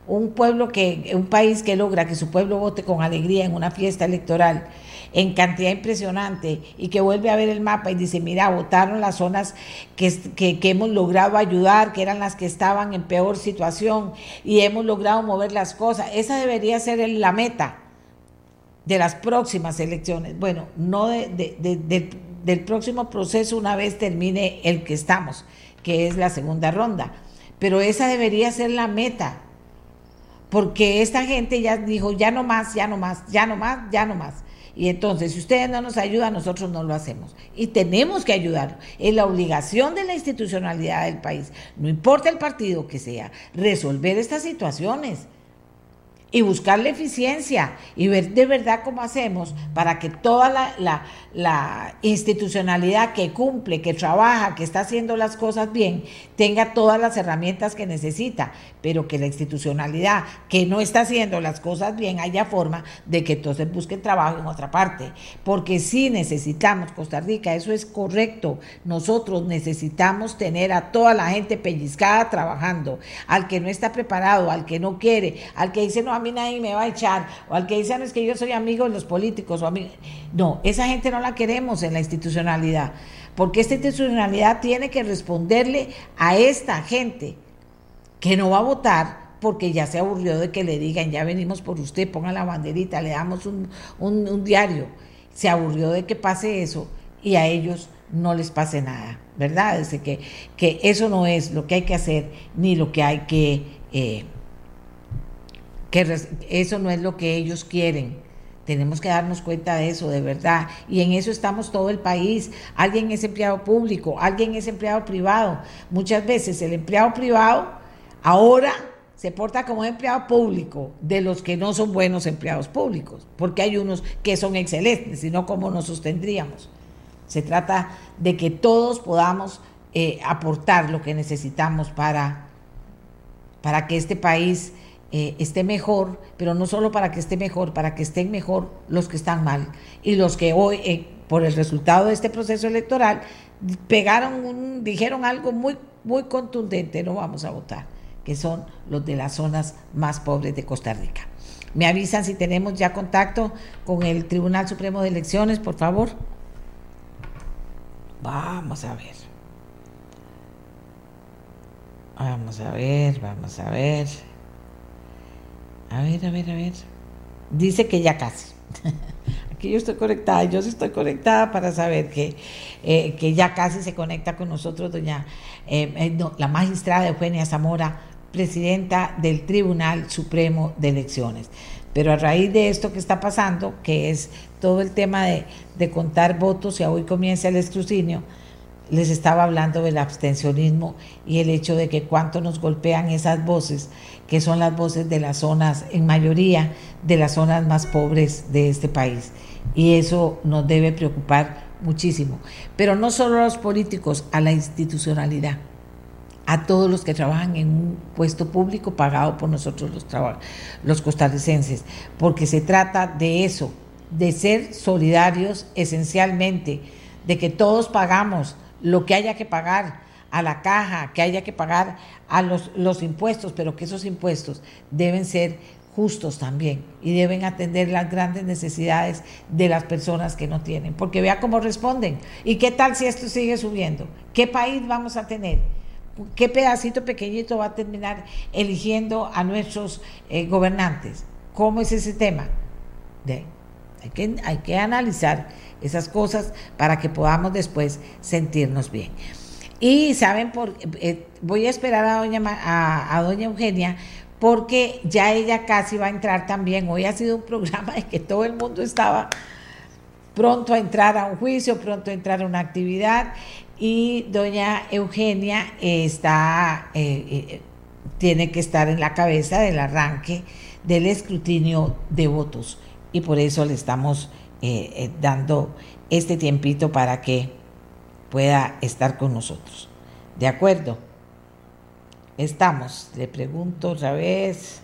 Un pueblo que, un país que logra que su pueblo vote con alegría en una fiesta electoral en cantidad impresionante y que vuelve a ver el mapa y dice, mira, votaron las zonas que, que, hemos logrado ayudar, que eran las que estaban en peor situación y hemos logrado mover las cosas. Esa debería ser la meta de las próximas elecciones. Bueno, no del próximo proceso una vez termine el que estamos, que es la segunda ronda. Pero esa debería ser la meta. Porque esta gente ya dijo, ya no más, ya no más, ya no más, ya no más. Y entonces, si ustedes no nos ayudan, nosotros no lo hacemos. Y tenemos que ayudar. Es la obligación de la institucionalidad del país, no importa el partido que sea, resolver estas situaciones y buscar la eficiencia y ver de verdad cómo hacemos para que toda la, la, institucionalidad que cumple, que trabaja, que está haciendo las cosas bien, tenga todas las herramientas que necesita, pero que la institucionalidad que no está haciendo las cosas bien haya forma de que entonces busquen trabajo en otra parte. Porque si necesitamos, Costa Rica, eso es correcto, nosotros necesitamos tener a toda la gente pellizcada trabajando, al que no está preparado, al que no quiere, al que dice no, mí nadie me va a echar, o al que dicen es que yo soy amigo de los políticos, o no, esa gente no la queremos en la institucionalidad, porque esta institucionalidad tiene que responderle a esta gente que no va a votar porque ya se aburrió de que le digan, ya venimos por usted, ponga la banderita, le damos un, un diario. Se aburrió de que pase eso y a ellos no les pase nada, ¿verdad? Desde que, que eso no es lo que hay que hacer ni lo que hay que eh, que eso no es lo que ellos quieren. Tenemos que darnos cuenta de eso, de verdad. Y en eso estamos todo el país. Alguien es empleado público, alguien es empleado privado. Muchas veces el empleado privado ahora se porta como empleado público de los que no son buenos empleados públicos, porque hay unos que son excelentes, sino cómo nos sostendríamos. Se trata de que todos podamos eh, aportar lo que necesitamos para, para que este país eh, esté mejor, pero no solo para que esté mejor, para que estén mejor los que están mal y los que hoy, eh, por el resultado de este proceso electoral, pegaron, dijeron algo muy, muy contundente, no vamos a votar, que son los de las zonas más pobres de Costa Rica. Me avisan si tenemos ya contacto con el Tribunal Supremo de Elecciones, por favor. Vamos a ver. Vamos a ver, vamos a ver. A ver, a ver, a ver. Dice que ya casi. Aquí yo estoy conectada, yo sí estoy conectada para saber que, eh, que ya casi se conecta con nosotros doña eh, eh, la magistrada Eugenia Zamora, presidenta del Tribunal Supremo de Elecciones. Pero a raíz de esto que está pasando, que es todo el tema de, de contar votos y hoy comienza el escrutinio, les estaba hablando del abstencionismo y el hecho de que cuánto nos golpean esas voces, que son las voces de las zonas, en mayoría, de las zonas más pobres de este país. Y eso nos debe preocupar muchísimo. Pero no solo a los políticos, a la institucionalidad, a todos los que trabajan en un puesto público pagado por nosotros los, los costarricenses, porque se trata de eso, de ser solidarios esencialmente, de que todos pagamos lo que haya que pagar a la caja, que haya que pagar a los, los impuestos, pero que esos impuestos deben ser justos también y deben atender las grandes necesidades de las personas que no tienen, porque vea cómo responden. ¿Y qué tal si esto sigue subiendo? ¿Qué país vamos a tener? ¿Qué pedacito pequeñito va a terminar eligiendo a nuestros eh, gobernantes? ¿Cómo es ese tema? hay, que, hay que analizar esas cosas para que podamos después sentirnos bien. Y saben, por, eh, voy a esperar a doña, a, doña Eugenia porque ya ella casi va a entrar también. Hoy ha sido un programa de que todo el mundo estaba pronto a entrar a un juicio, pronto a entrar a una actividad y doña Eugenia está, eh, eh, tiene que estar en la cabeza del arranque del escrutinio de votos y por eso le estamos eh, dando este tiempito para que pueda estar con nosotros. ¿De acuerdo? Estamos, le pregunto otra vez.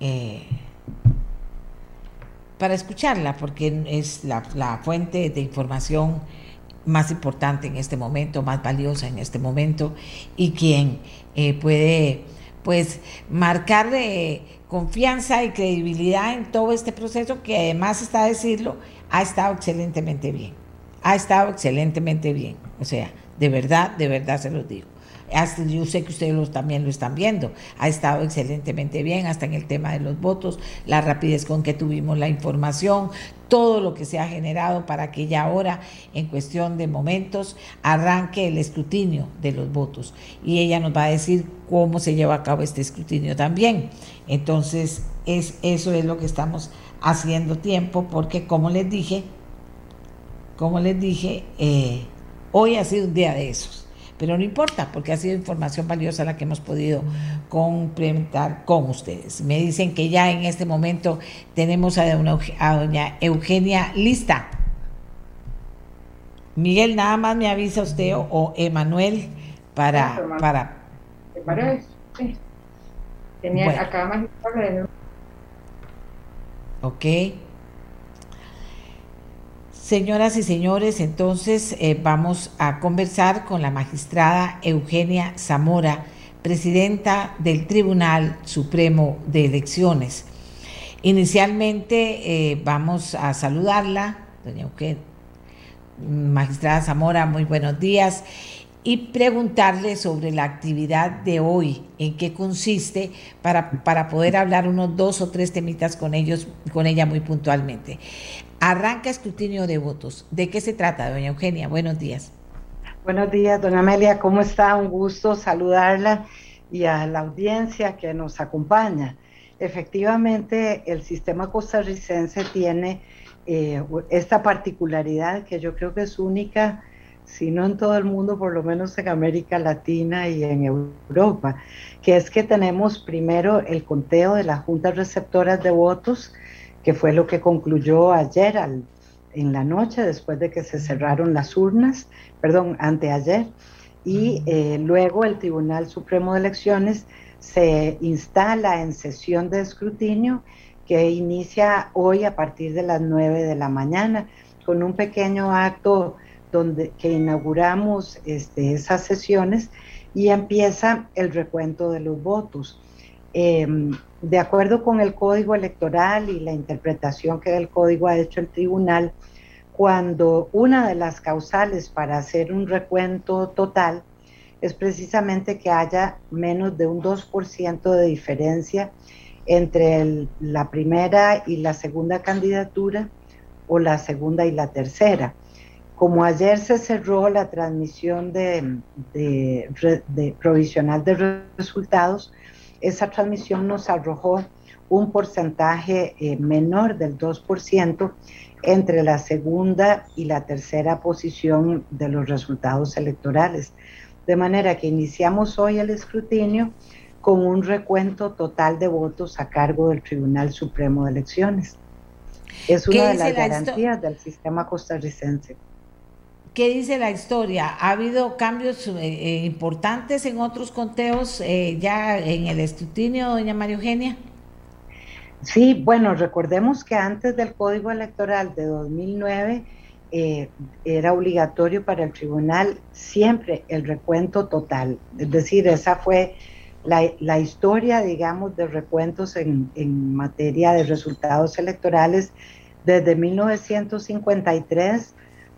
Eh, para escucharla, porque es la, fuente de información más importante en este momento, más valiosa en este momento y quien eh, puede pues marcarle confianza y credibilidad en todo este proceso que además está a decirlo, ha estado excelentemente bien. Ha estado excelentemente bien. O sea, de verdad, de verdad se los digo yo sé que ustedes también lo están viendo, ha estado excelentemente bien, hasta en el tema de los votos, la rapidez con que tuvimos la información, todo lo que se ha generado para que ya ahora, en cuestión de momentos, arranque el escrutinio de los votos. Y ella nos va a decir cómo se lleva a cabo este escrutinio también. Entonces, es, eso es lo que estamos haciendo tiempo, porque como les dije, como les dije, eh, hoy ha sido un día de esos pero no importa, porque ha sido información valiosa la que hemos podido complementar con ustedes. Me dicen que ya en este momento tenemos a, doña Eugenia lista. Miguel, nada más me avisa usted o, Emanuel para... para... Sí. Tenía acá más Ok. Señoras y señores, entonces eh, vamos a conversar con la magistrada Eugenia Zamora, presidenta del Tribunal Supremo de Elecciones. Inicialmente eh, vamos a saludarla, doña Eugenia. Magistrada Zamora, muy buenos días y preguntarle sobre la actividad de hoy, en qué consiste, para, para poder hablar unos dos o tres temitas con ellos, con ella muy puntualmente. Arranca escrutinio de votos. ¿De qué se trata, doña Eugenia? Buenos días. Buenos días, doña Amelia. ¿Cómo está? Un gusto saludarla y a la audiencia que nos acompaña. Efectivamente, el sistema costarricense tiene eh, esta particularidad que yo creo que es única, si no en todo el mundo, por lo menos en América Latina y en Europa, que es que tenemos primero el conteo de las juntas receptoras de votos, que fue lo que concluyó ayer en la noche, después de que se cerraron las urnas, perdón, anteayer, y eh, luego el Tribunal Supremo de Elecciones se instala en sesión de escrutinio que inicia hoy a partir de las 9 de la mañana, con un pequeño acto donde que inauguramos este, esas sesiones y empieza el recuento de los votos. Em, de acuerdo con el código electoral y la interpretación que del código ha hecho el tribunal, cuando una de las causales para hacer un recuento total es precisamente que haya menos de un 2% de diferencia entre la primera y la segunda candidatura o la segunda y la tercera. Como ayer se cerró la transmisión provisional de resultados, esa transmisión nos arrojó un porcentaje eh, menor del 2% entre la segunda y la tercera posición de los resultados electorales. De manera que iniciamos hoy el escrutinio con un recuento total de votos a cargo del Tribunal Supremo de Elecciones. Es una de las garantías del sistema costarricense. ¿Qué dice la historia? ¿Ha habido cambios eh, eh, importantes en otros conteos eh, ya en el escrutinio, doña María Eugenia? Sí, bueno, recordemos que antes del Código Electoral de 2009 era obligatorio para el tribunal siempre el recuento total. Es decir, esa fue la, historia, digamos, de recuentos en, en materia de resultados electorales desde 1953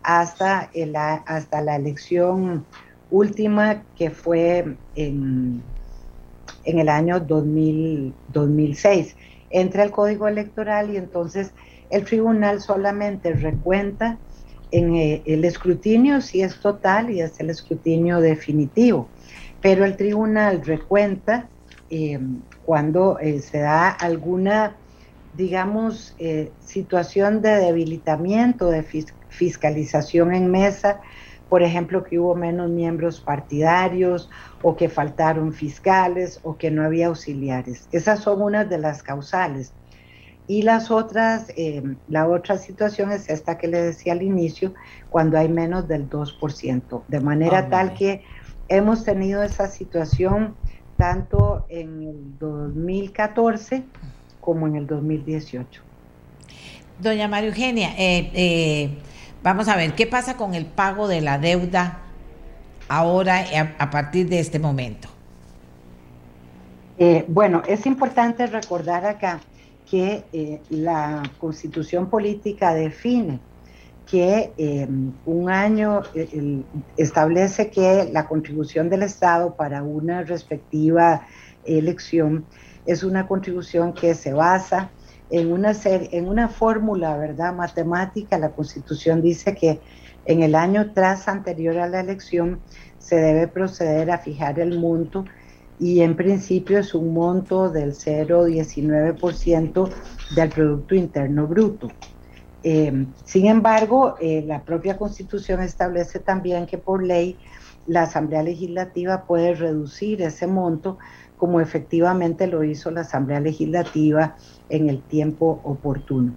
hasta, el, hasta la elección última que fue en, en el año 2000, 2006. Entra el código electoral y entonces el tribunal solamente recuenta en eh, el escrutinio si es total y es el escrutinio definitivo, pero el tribunal recuenta eh, cuando eh, se da alguna, digamos, situación de debilitamiento, de fiscalización en mesa, por ejemplo, que hubo menos miembros partidarios o que faltaron fiscales o que no había auxiliares. Esas son unas de las causales. Y las otras, eh, la otra situación es esta que le decía al inicio, cuando hay menos del 2%, de manera ah, tal que hemos tenido esa situación tanto en el 2014 como en el 2018. Doña María Eugenia, eh, eh Vamos a ver, ¿qué pasa con el pago de la deuda ahora a, partir de este momento? Eh, bueno, es importante recordar acá que eh, la constitución política define que un año eh, establece que la contribución del Estado para una respectiva elección es una contribución que se basa en una, en una fórmula, ¿verdad? Matemática, la Constitución dice que en el año tras anterior a la elección se debe proceder a fijar el monto y en principio es un monto del 0,19% del Producto Interno Bruto. Eh, sin embargo, eh, la propia Constitución establece también que por ley la Asamblea Legislativa puede reducir ese monto como efectivamente lo hizo la Asamblea Legislativa en el tiempo oportuno.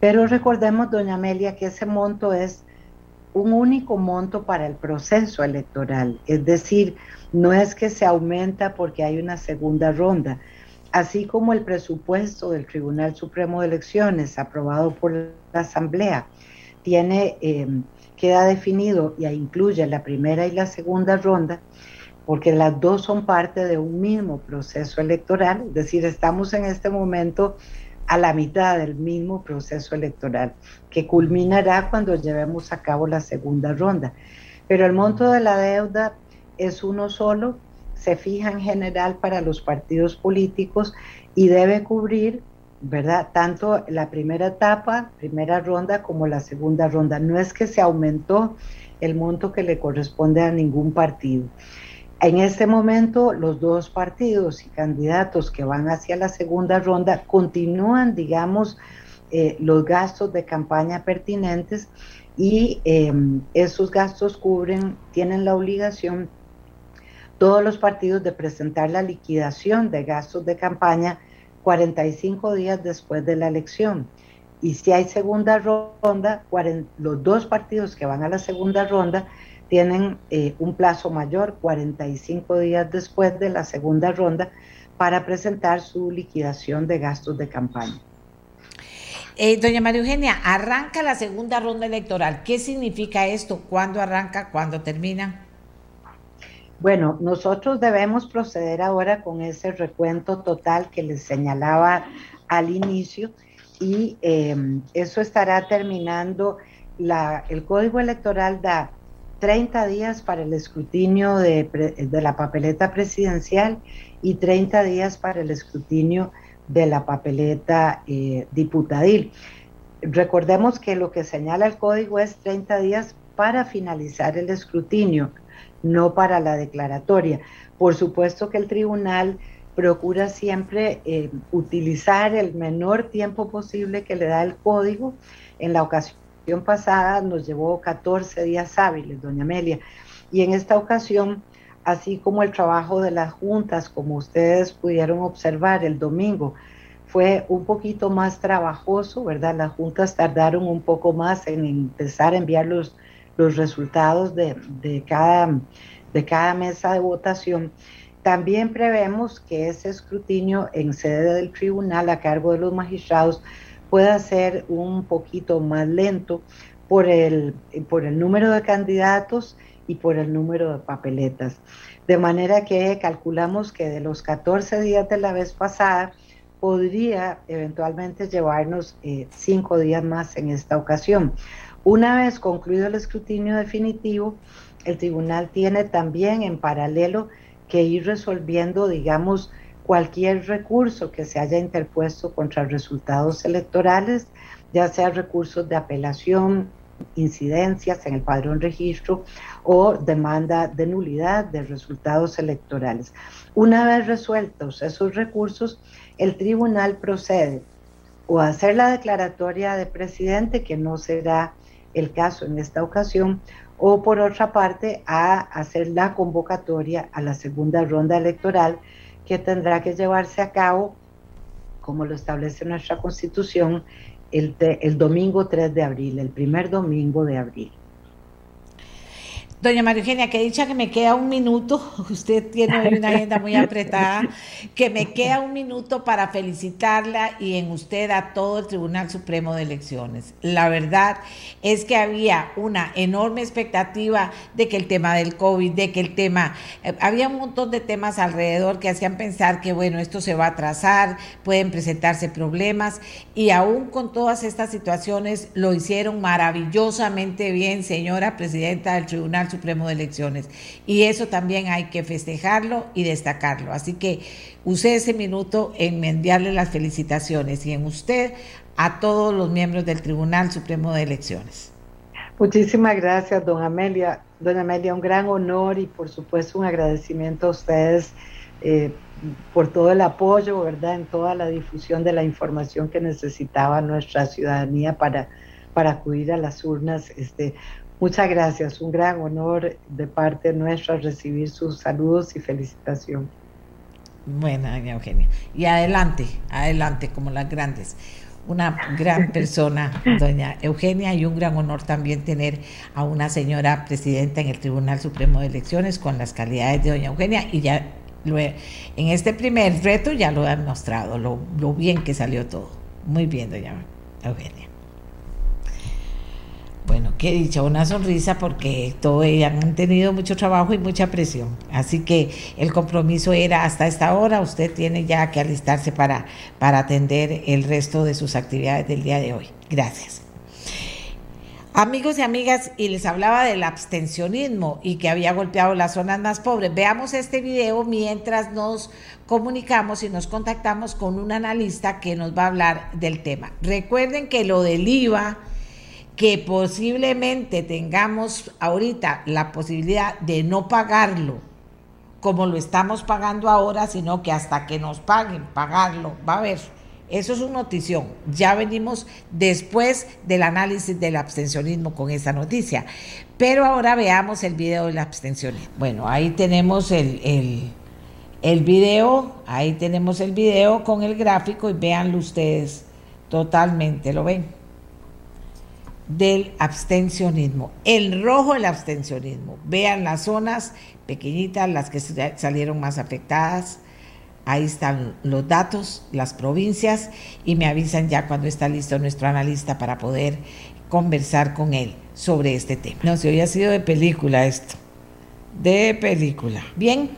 Pero recordemos, doña Amelia, que ese monto es un único monto para el proceso electoral, es decir, no es que se aumenta porque hay una segunda ronda, así como el presupuesto del Tribunal Supremo de Elecciones aprobado por la Asamblea tiene, eh, queda definido y incluye la primera y la segunda ronda, porque las dos son parte de un mismo proceso electoral, es decir, estamos en este momento a la mitad del mismo proceso electoral, que culminará cuando llevemos a cabo la segunda ronda. Pero el monto de la deuda es uno solo, se fija en general para los partidos políticos y debe cubrir, ¿verdad? Tanto la primera etapa, primera ronda, como la segunda ronda. No es que se aumentó el monto que le corresponde a ningún partido. En este momento, los dos partidos y candidatos que van hacia la segunda ronda continúan, digamos, eh, los gastos de campaña pertinentes y em, esos gastos cubren, tienen la obligación todos los partidos de presentar la liquidación de gastos de campaña 45 días después de la elección. Y si hay segunda ronda, los dos partidos que van a la segunda ronda tienen eh, un plazo mayor, 45 días después de la segunda ronda, para presentar su liquidación de gastos de campaña. Eh, doña María Eugenia, arranca la segunda ronda electoral. ¿Qué significa esto? ¿Cuándo arranca? ¿Cuándo termina? Bueno, nosotros debemos proceder ahora con ese recuento total que les señalaba al inicio y em, eso estará terminando. La, el Código Electoral da 30 días para el escrutinio de, la papeleta presidencial y 30 días para el escrutinio de la papeleta eh, diputadil. Recordemos que lo que señala el código es 30 días para finalizar el escrutinio, no para la declaratoria. Por supuesto que el tribunal procura siempre eh, utilizar el menor tiempo posible que le da el código. En la ocasión pasada nos llevó 14 días hábiles, doña Amelia, y en esta ocasión, así como el trabajo de las juntas, como ustedes pudieron observar el domingo, fue un poquito más trabajoso, ¿verdad? Las juntas tardaron un poco más en empezar a enviar los, los resultados de, de, cada, de cada mesa de votación. También prevemos que ese escrutinio en sede del tribunal a cargo de los magistrados pueda ser un poquito más lento por el, por el número de candidatos y por el número de papeletas. De manera que calculamos que de los 14 días de la vez pasada, podría eventualmente llevarnos eh, cinco días más en esta ocasión. Una vez concluido el escrutinio definitivo, el tribunal tiene también en paralelo que ir resolviendo, digamos, cualquier recurso que se haya interpuesto contra resultados electorales, ya sea recursos de apelación, incidencias en el padrón registro o demanda de nulidad de resultados electorales. Una vez resueltos esos recursos, el tribunal procede o a hacer la declaratoria de presidente, que no será el caso en esta ocasión, o por otra parte a hacer la convocatoria a la segunda ronda electoral que tendrá que llevarse a cabo, como lo establece nuestra constitución, el, el domingo 3 de abril, el primer domingo de abril. Doña María Eugenia, que dicha que me queda un minuto, usted tiene una agenda muy apretada, que me queda un minuto para felicitarla y en usted a todo el Tribunal Supremo de Elecciones. La verdad es que había una enorme expectativa de que el tema del COVID, de que el tema, eh, había un montón de temas alrededor que hacían pensar que, bueno, esto se va a atrasar, pueden presentarse problemas y aún con todas estas situaciones lo hicieron maravillosamente bien, señora presidenta del Tribunal Supremo de Elecciones. Y eso también hay que festejarlo y destacarlo. Así que use ese minuto en enviarle las felicitaciones y en usted a todos los miembros del Tribunal Supremo de Elecciones. Muchísimas gracias, don Amelia. Don Amelia, un gran honor y por supuesto un agradecimiento a ustedes eh, por todo el apoyo, ¿verdad? En toda la difusión de la información que necesitaba nuestra ciudadanía para, para acudir a las urnas. Este, Muchas gracias, un gran honor de parte nuestra recibir sus saludos y felicitación. Bueno, doña Eugenia. Y adelante, adelante, como las grandes. Una gran persona, doña Eugenia, y un gran honor también tener a una señora presidenta en el Tribunal Supremo de Elecciones con las calidades de doña Eugenia. Y ya en este primer reto ya lo han mostrado, lo, lo bien que salió todo. Muy bien, doña Eugenia. Bueno, qué dicha, una sonrisa porque todo han tenido mucho trabajo y mucha presión. Así que el compromiso era hasta esta hora, usted tiene ya que alistarse para, para atender el resto de sus actividades del día de hoy. Gracias. Amigos y amigas, y les hablaba del abstencionismo y que había golpeado las zonas más pobres. Veamos este video mientras nos comunicamos y nos contactamos con un analista que nos va a hablar del tema. Recuerden que lo del IVA que posiblemente tengamos ahorita la posibilidad de no pagarlo como lo estamos pagando ahora, sino que hasta que nos paguen, pagarlo, va a haber. Eso es una notición. Ya venimos después del análisis del abstencionismo con esa noticia. Pero ahora veamos el video del abstencionismo. Bueno, ahí tenemos el, el, el video, ahí tenemos el video con el gráfico y véanlo ustedes totalmente, ¿lo ven? Del abstencionismo. El rojo el abstencionismo. Vean las zonas pequeñitas, las que salieron más afectadas. Ahí están los datos, las provincias, y me avisan ya cuando está listo nuestro analista para poder conversar con él sobre este tema. No sé, hoy ha sido de película esto. De película. Bien,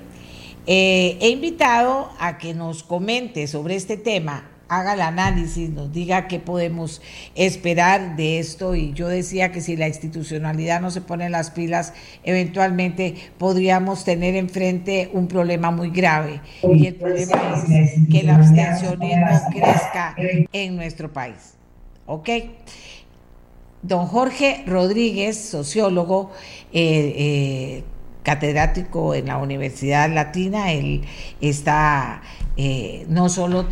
eh, he invitado a que nos comente sobre este tema haga el análisis, nos diga qué podemos esperar de esto. Y yo decía que si la institucionalidad no se pone las pilas, eventualmente podríamos tener enfrente un problema muy grave. Y el problema es que el abstencionismo crezca en nuestro país. ¿Ok? Don Jorge Rodríguez, sociólogo, eh, eh, catedrático en la Universidad Latina, él está eh, no solo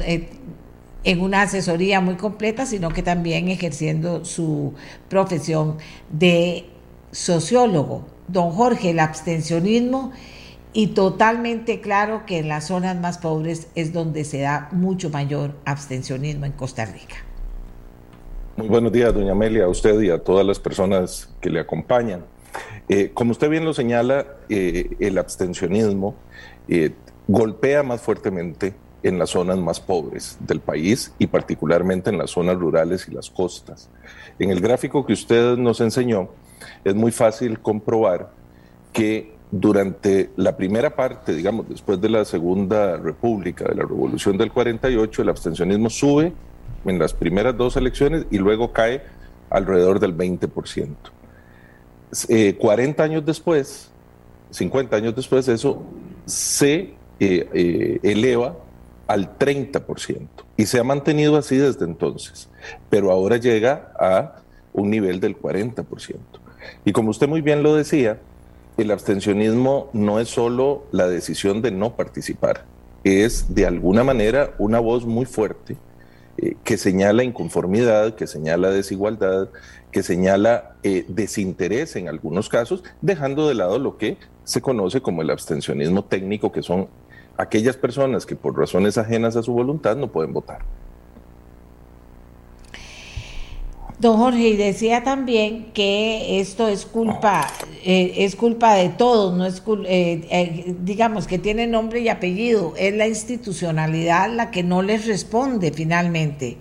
en una asesoría muy completa, sino que también ejerciendo su profesión de sociólogo. Don Jorge, el abstencionismo y totalmente claro que en las zonas más pobres es donde se da mucho mayor abstencionismo en Costa Rica. Muy buenos días, doña Amelia, a usted y a todas las personas que le acompañan. Eh, como usted bien lo señala, eh, el abstencionismo eh, golpea más fuertemente en las zonas más pobres del país y particularmente en las zonas rurales y las costas. En el gráfico que usted nos enseñó, es muy fácil comprobar que durante la primera parte, digamos, después de la Segunda República, de la Revolución del 48, el abstencionismo sube en las primeras dos elecciones y luego cae alrededor del 20%. 40 eh, años después, 50 años después, eso se eh, eh, eleva al 30% y se ha mantenido así desde entonces, pero ahora llega a un nivel del 40%. Y como usted muy bien lo decía, el abstencionismo no es solo la decisión de no participar, es de alguna manera una voz muy fuerte eh, que señala inconformidad, que señala desigualdad, que señala eh, desinterés en algunos casos, dejando de lado lo que se conoce como el abstencionismo técnico, que son aquellas personas que por razones ajenas a su voluntad no pueden votar. Don Jorge, y decía también que esto es culpa, eh, es culpa de todos, no es eh, eh, digamos que tiene nombre y apellido, es la institucionalidad la que no les responde finalmente.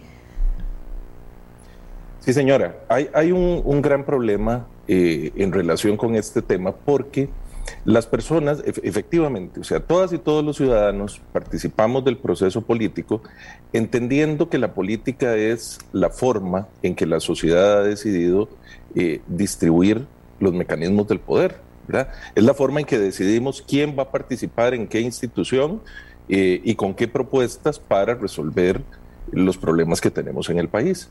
Sí, señora, hay, hay un, un gran problema en relación con este tema porque las personas, efectivamente, o sea, todas y todos los ciudadanos participamos del proceso político entendiendo que la política es la forma en que la sociedad ha decidido eh, distribuir los mecanismos del poder. Es la forma en que decidimos quién va a participar en qué institución eh, y con qué propuestas para resolver los problemas que tenemos en el país.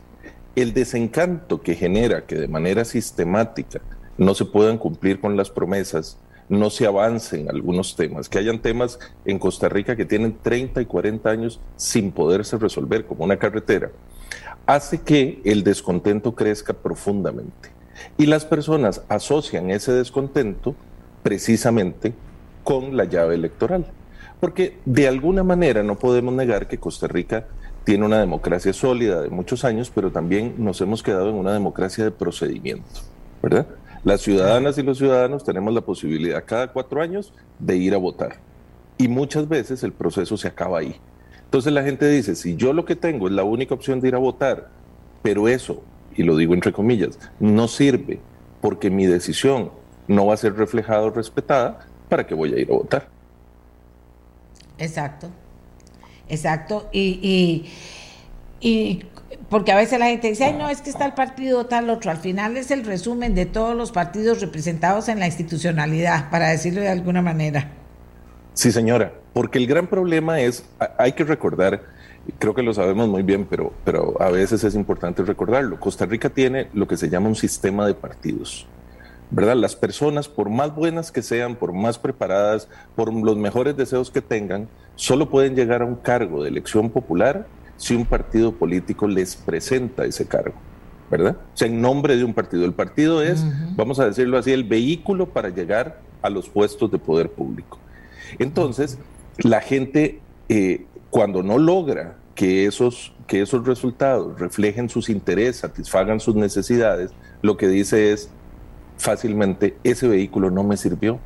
El desencanto que genera que de manera sistemática no se puedan cumplir con las promesas no se avance en algunos temas, que hayan temas en Costa Rica que tienen 30 y 40 años sin poderse resolver, como una carretera, hace que el descontento crezca profundamente. Y las personas asocian ese descontento precisamente con la llave electoral. Porque de alguna manera no podemos negar que Costa Rica tiene una democracia sólida de muchos años, pero también nos hemos quedado en una democracia de procedimiento, ¿verdad? Las ciudadanas y los ciudadanos tenemos la posibilidad cada cuatro años de ir a votar. Y muchas veces el proceso se acaba ahí. Entonces la gente dice, si yo lo que tengo es la única opción de ir a votar, pero eso, y lo digo entre comillas, no sirve porque mi decisión no va a ser reflejada o respetada, ¿para qué voy a ir a votar? Exacto, exacto. Y, y, porque a veces la gente dice, ay, no, es que está el partido tal otro. Al final es el resumen de todos los partidos representados en la institucionalidad, para decirlo de alguna manera. Sí, señora, porque el gran problema es, hay que recordar, creo que lo sabemos muy bien, pero, pero a veces es importante recordarlo. Costa Rica tiene lo que se llama un sistema de partidos. ¿verdad? Las personas, por más buenas que sean, por más preparadas, por los mejores deseos que tengan, solo pueden llegar a un cargo de elección popular si un partido político les presenta ese cargo, ¿verdad? O sea, en nombre de un partido. El partido es, vamos a decirlo así, el vehículo para llegar a los puestos de poder público. Entonces, la gente, eh, cuando no logra que esos, que esos resultados reflejen sus intereses, satisfagan sus necesidades, lo que dice es fácilmente, ese vehículo no me sirvió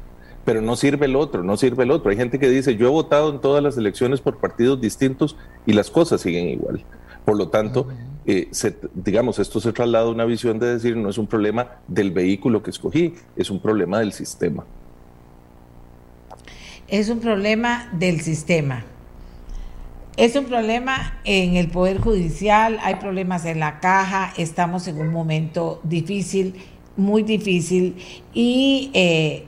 pero no sirve el otro, no sirve el otro. Hay gente que dice, yo he votado en todas las elecciones por partidos distintos y las cosas siguen igual. Por lo tanto, eh, digamos, esto se traslada a una visión de decir, no es un problema del vehículo que escogí, es un problema del sistema. Es un problema del sistema. Es un problema en el Poder Judicial, hay problemas en la caja, estamos en un momento difícil, muy difícil, y eh,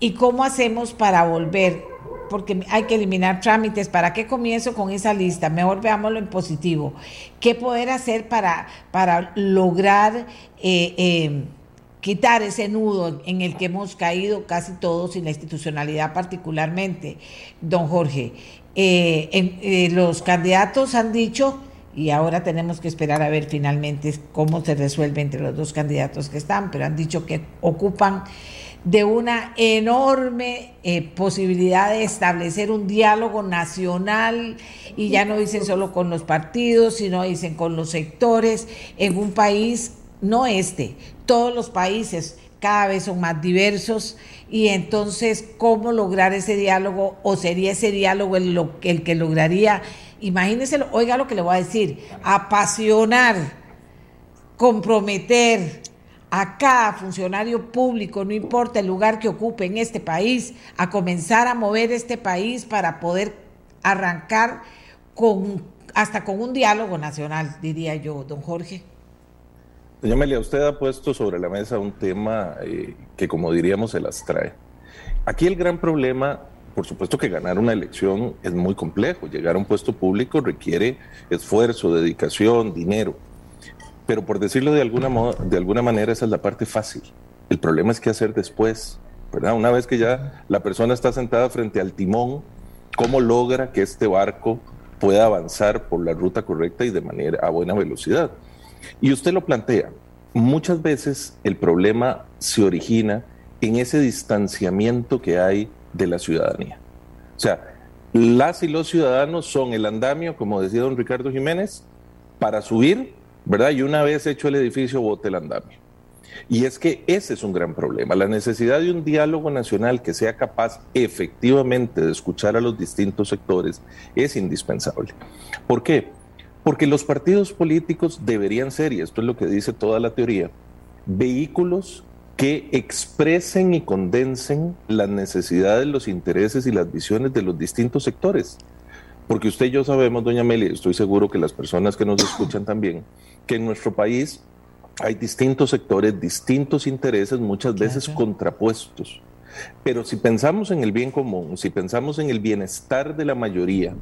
¿Y cómo hacemos para volver? Porque hay que eliminar trámites. ¿Para qué comienzo con esa lista? Mejor veámoslo en positivo. ¿Qué poder hacer para, para lograr eh, eh, quitar ese nudo en el que hemos caído casi todos y la institucionalidad particularmente? Don Jorge, eh, los candidatos han dicho y ahora tenemos que esperar a ver finalmente cómo se resuelve entre los dos candidatos que están, pero han dicho que ocupan de una enorme eh, posibilidad de establecer un diálogo nacional y ya no dicen solo con los partidos, sino dicen con los sectores en un país, no este, todos los países cada vez son más diversos y entonces cómo lograr ese diálogo o sería ese diálogo el, el que lograría, imagínense, oiga lo que le voy a decir, apasionar, comprometer, a cada funcionario público, no importa el lugar que ocupe en este país, a comenzar a mover este país para poder arrancar con hasta con un diálogo nacional, diría yo, don Jorge. Doña Amelia, usted ha puesto sobre la mesa un tema eh, que, como diríamos, se las trae. Aquí el gran problema, por supuesto que ganar una elección es muy complejo. Llegar a un puesto público requiere esfuerzo, dedicación, dinero pero por decirlo de alguna, de alguna manera, esa es la parte fácil. El problema es qué hacer después, ¿verdad? Una vez que ya la persona está sentada frente al timón, ¿cómo logra que este barco pueda avanzar por la ruta correcta y de manera a buena velocidad? Y usted lo plantea, muchas veces el problema se origina en ese distanciamiento que hay de la ciudadanía. O sea, las y los ciudadanos son el andamio, como decía don Ricardo Jiménez, para subir ¿verdad? Y una vez hecho el edificio, bote el andamio. Y es que ese es un gran problema, la necesidad de un diálogo nacional que sea capaz efectivamente de escuchar a los distintos sectores es indispensable. ¿Por qué? Porque los partidos políticos deberían ser, y esto es lo que dice toda la teoría, vehículos que expresen y condensen las necesidades, los intereses y las visiones de los distintos sectores. Porque usted y yo sabemos, doña Amelia, estoy seguro que las personas que nos escuchan también, que en nuestro país hay distintos sectores, distintos intereses, muchas veces contrapuestos. Pero si pensamos en el bien común, si pensamos en el bienestar de la mayoría,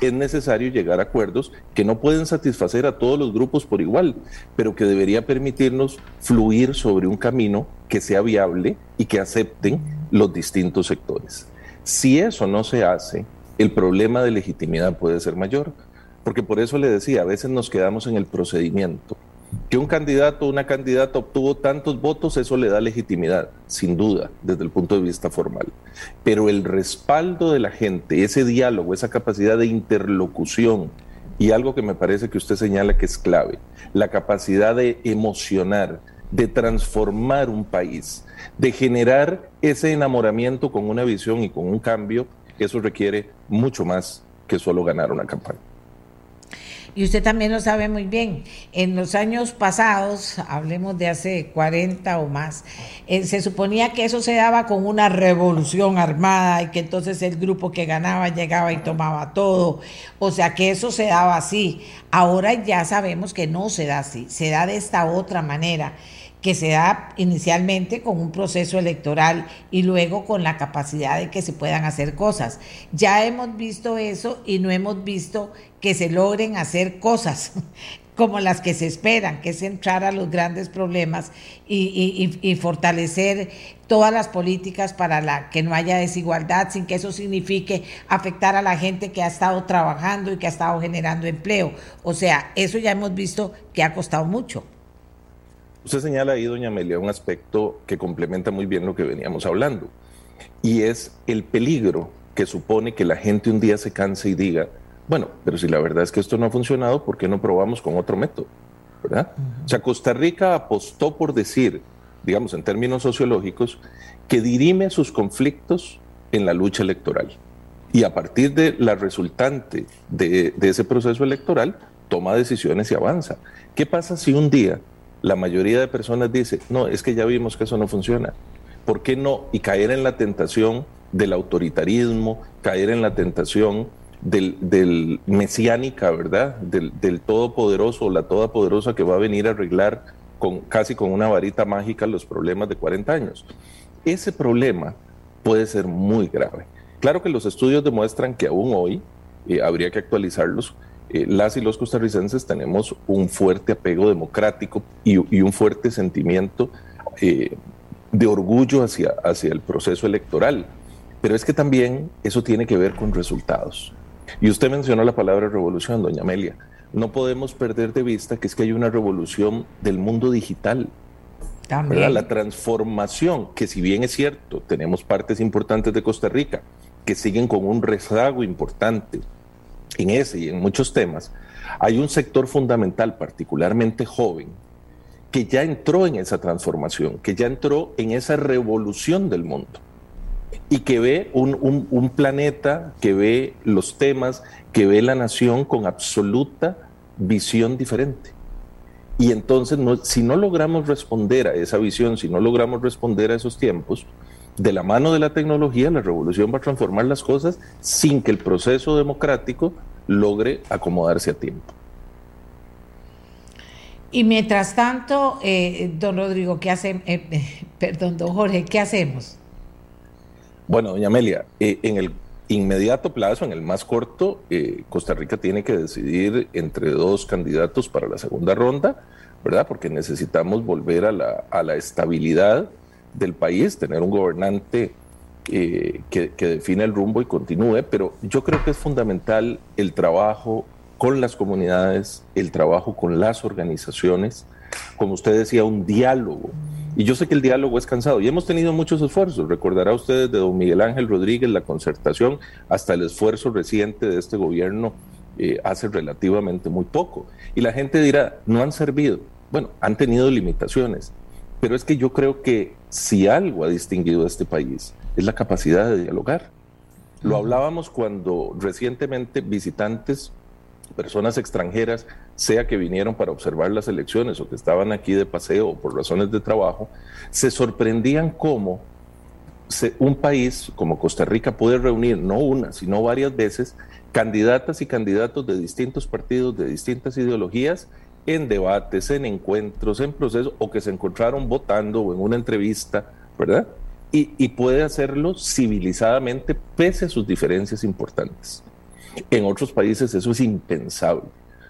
es necesario llegar a acuerdos que no pueden satisfacer a todos los grupos por igual, pero que debería permitirnos fluir sobre un camino que sea viable y que acepten los distintos sectores. Si eso no se hace, el problema de legitimidad puede ser mayor, porque por eso le decía, a veces nos quedamos en el procedimiento que un candidato o una candidata obtuvo tantos votos, eso le da legitimidad, sin duda, desde el punto de vista formal. Pero el respaldo de la gente, ese diálogo, esa capacidad de interlocución, y algo que me parece que usted señala que es clave, la capacidad de emocionar, de transformar un país, de generar ese enamoramiento con una visión y con un cambio, eso requiere mucho más que solo ganar una campaña y usted también lo sabe muy bien, en los años pasados, hablemos de hace 40 o más, eh, se suponía que eso se daba con una revolución armada y que entonces el grupo que ganaba llegaba y tomaba todo, o sea que eso se daba así. Ahora ya sabemos que no se da así, se da de esta otra manera que se da inicialmente con un proceso electoral y luego con la capacidad de que se puedan hacer cosas. Ya hemos visto eso y no hemos visto que se logren hacer cosas como las que se esperan, que es entrar a los grandes problemas y, fortalecer todas las políticas para que no haya desigualdad, sin que eso signifique afectar a la gente que ha estado trabajando y que ha estado generando empleo. O sea, eso ya hemos visto que ha costado mucho. Usted señala ahí, doña Amelia, un aspecto que complementa muy bien lo que veníamos hablando, y es el peligro que supone que la gente un día se canse y diga, bueno, pero si la verdad es que esto no ha funcionado, ¿por qué no probamos con otro método? ¿Verdad? O sea, Costa Rica apostó por decir, digamos en términos sociológicos, que dirime sus conflictos en la lucha electoral. Y a partir de la resultante de, de ese proceso electoral, toma decisiones y avanza. ¿Qué pasa si un día la mayoría de personas dice, no, es que ya vimos que eso no funciona? ¿Por qué no? Y caer en la tentación del autoritarismo, caer en la tentación del, mesiánica, ¿verdad? Del, del, todopoderoso la todopoderosa que va a venir a arreglar con, casi con una varita mágica los problemas de 40 años. Ese problema puede ser muy grave. Claro que los estudios demuestran que aún hoy, eh, habría que actualizarlos, eh, las y los costarricenses tenemos un fuerte apego democrático y, un fuerte sentimiento eh, de orgullo hacia, hacia el proceso electoral. Pero es que también eso tiene que ver con resultados. Y usted mencionó la palabra revolución, doña Amelia. No podemos perder de vista que es que hay una revolución del mundo digital. También. La transformación, que si bien es cierto, tenemos partes importantes de Costa Rica que siguen con un rezago importante en ese y en muchos temas, hay un sector fundamental, particularmente joven, que ya entró en esa transformación, que ya entró en esa revolución del mundo y que ve un, planeta, que ve los temas, que ve la nación con absoluta visión diferente. Y entonces, si no logramos responder a esa visión, si no logramos responder a esos tiempos, de la mano de la tecnología, la revolución va a transformar las cosas sin que el proceso democrático logre acomodarse a tiempo. Y mientras tanto, eh, don Rodrigo, ¿qué hacemos? Eh, perdón, don Jorge, ¿qué hacemos? Bueno, doña Amelia, eh, en el inmediato plazo, en el más corto, eh, Costa Rica tiene que decidir entre dos candidatos para la segunda ronda, ¿verdad? Porque necesitamos volver a la, estabilidad del país, tener un gobernante eh, que, que define el rumbo y continúe, pero yo creo que es fundamental el trabajo con las comunidades, el trabajo con las organizaciones, como usted decía, un diálogo y yo sé que el diálogo es cansado y hemos tenido muchos esfuerzos. Recordará usted de don Miguel Ángel Rodríguez la concertación hasta el esfuerzo reciente de este gobierno eh, hace relativamente muy poco. Y la gente dirá, no han servido. Bueno, han tenido limitaciones, pero es que yo creo que si algo ha distinguido a este país es la capacidad de dialogar. Lo hablábamos cuando recientemente visitantes, personas extranjeras, sea que vinieron para observar las elecciones o que estaban aquí de paseo o por razones de trabajo, se sorprendían cómo un país como Costa Rica puede reunir no una, sino varias veces candidatas y candidatos de distintos partidos, de distintas ideologías, en debates, en encuentros, en procesos, o que se encontraron votando o en una entrevista, ¿verdad? Y, puede hacerlo civilizadamente pese a sus diferencias importantes. En otros países eso es impensable.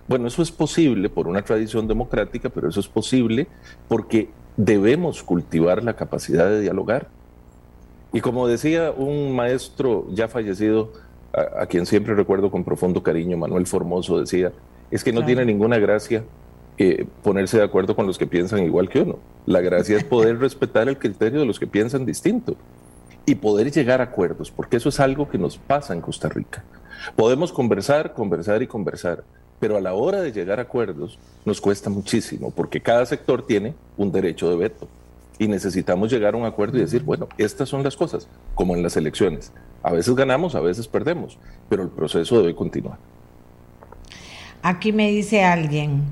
Bueno, eso es posible por una tradición democrática, pero eso es posible porque debemos cultivar la capacidad de dialogar. Y como decía un maestro ya fallecido, a, quien siempre recuerdo con profundo cariño, Manuel Formoso, decía, es que no tiene ninguna gracia eh, ponerse de acuerdo con los que piensan igual que uno. La gracia es poder respetar el criterio de los que piensan distinto y poder llegar a acuerdos, porque eso es algo que nos pasa en Costa Rica. Podemos conversar, conversar y conversar, pero a la hora de llegar a acuerdos nos cuesta muchísimo, porque cada sector tiene un derecho de veto y necesitamos llegar a un acuerdo y decir, bueno, estas son las cosas, como en las elecciones. A veces ganamos, a veces perdemos, pero el proceso debe continuar. Aquí me dice alguien,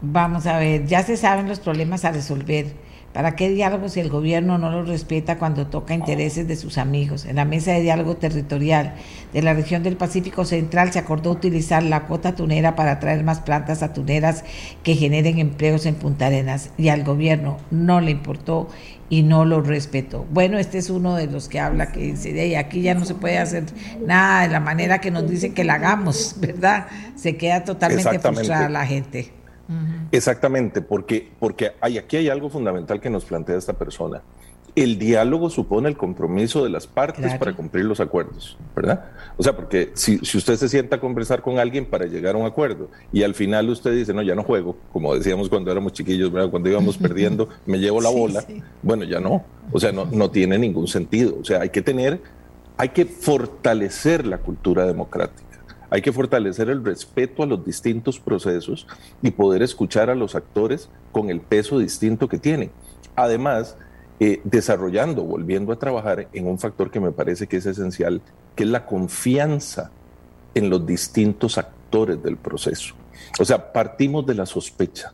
vamos a ver, ya se saben los problemas a resolver ¿Para qué diálogo si el gobierno no lo respeta cuando toca intereses de sus amigos? En la mesa de diálogo territorial de la región del Pacífico Central se acordó utilizar la cuota tunera para traer más plantas atuneras que generen empleos en Punta Arenas y al gobierno no le importó y no lo respetó. Bueno, este es uno de los que habla que dice, de aquí ya no se puede hacer nada de la manera que nos dicen que la hagamos, ¿verdad? Se queda totalmente frustrada la gente. Exactamente, porque, porque hay, aquí hay algo fundamental que nos plantea esta persona. El diálogo supone el compromiso de las partes para cumplir los acuerdos, ¿verdad? O sea, porque si, si, usted se sienta a conversar con alguien para llegar a un acuerdo y al final usted dice, no, ya no juego, como decíamos cuando éramos chiquillos, ¿verdad? Cuando íbamos perdiendo, me llevo la bola, bueno, ya no, o sea, no, no tiene ningún sentido. O sea, hay que tener, hay que fortalecer la cultura democrática. Hay que fortalecer el respeto a los distintos procesos y poder escuchar a los actores con el peso distinto que tienen. Además, eh, desarrollando, volviendo a trabajar en un factor que me parece que es esencial, que es la confianza en los distintos actores del proceso. O sea, partimos de la sospecha.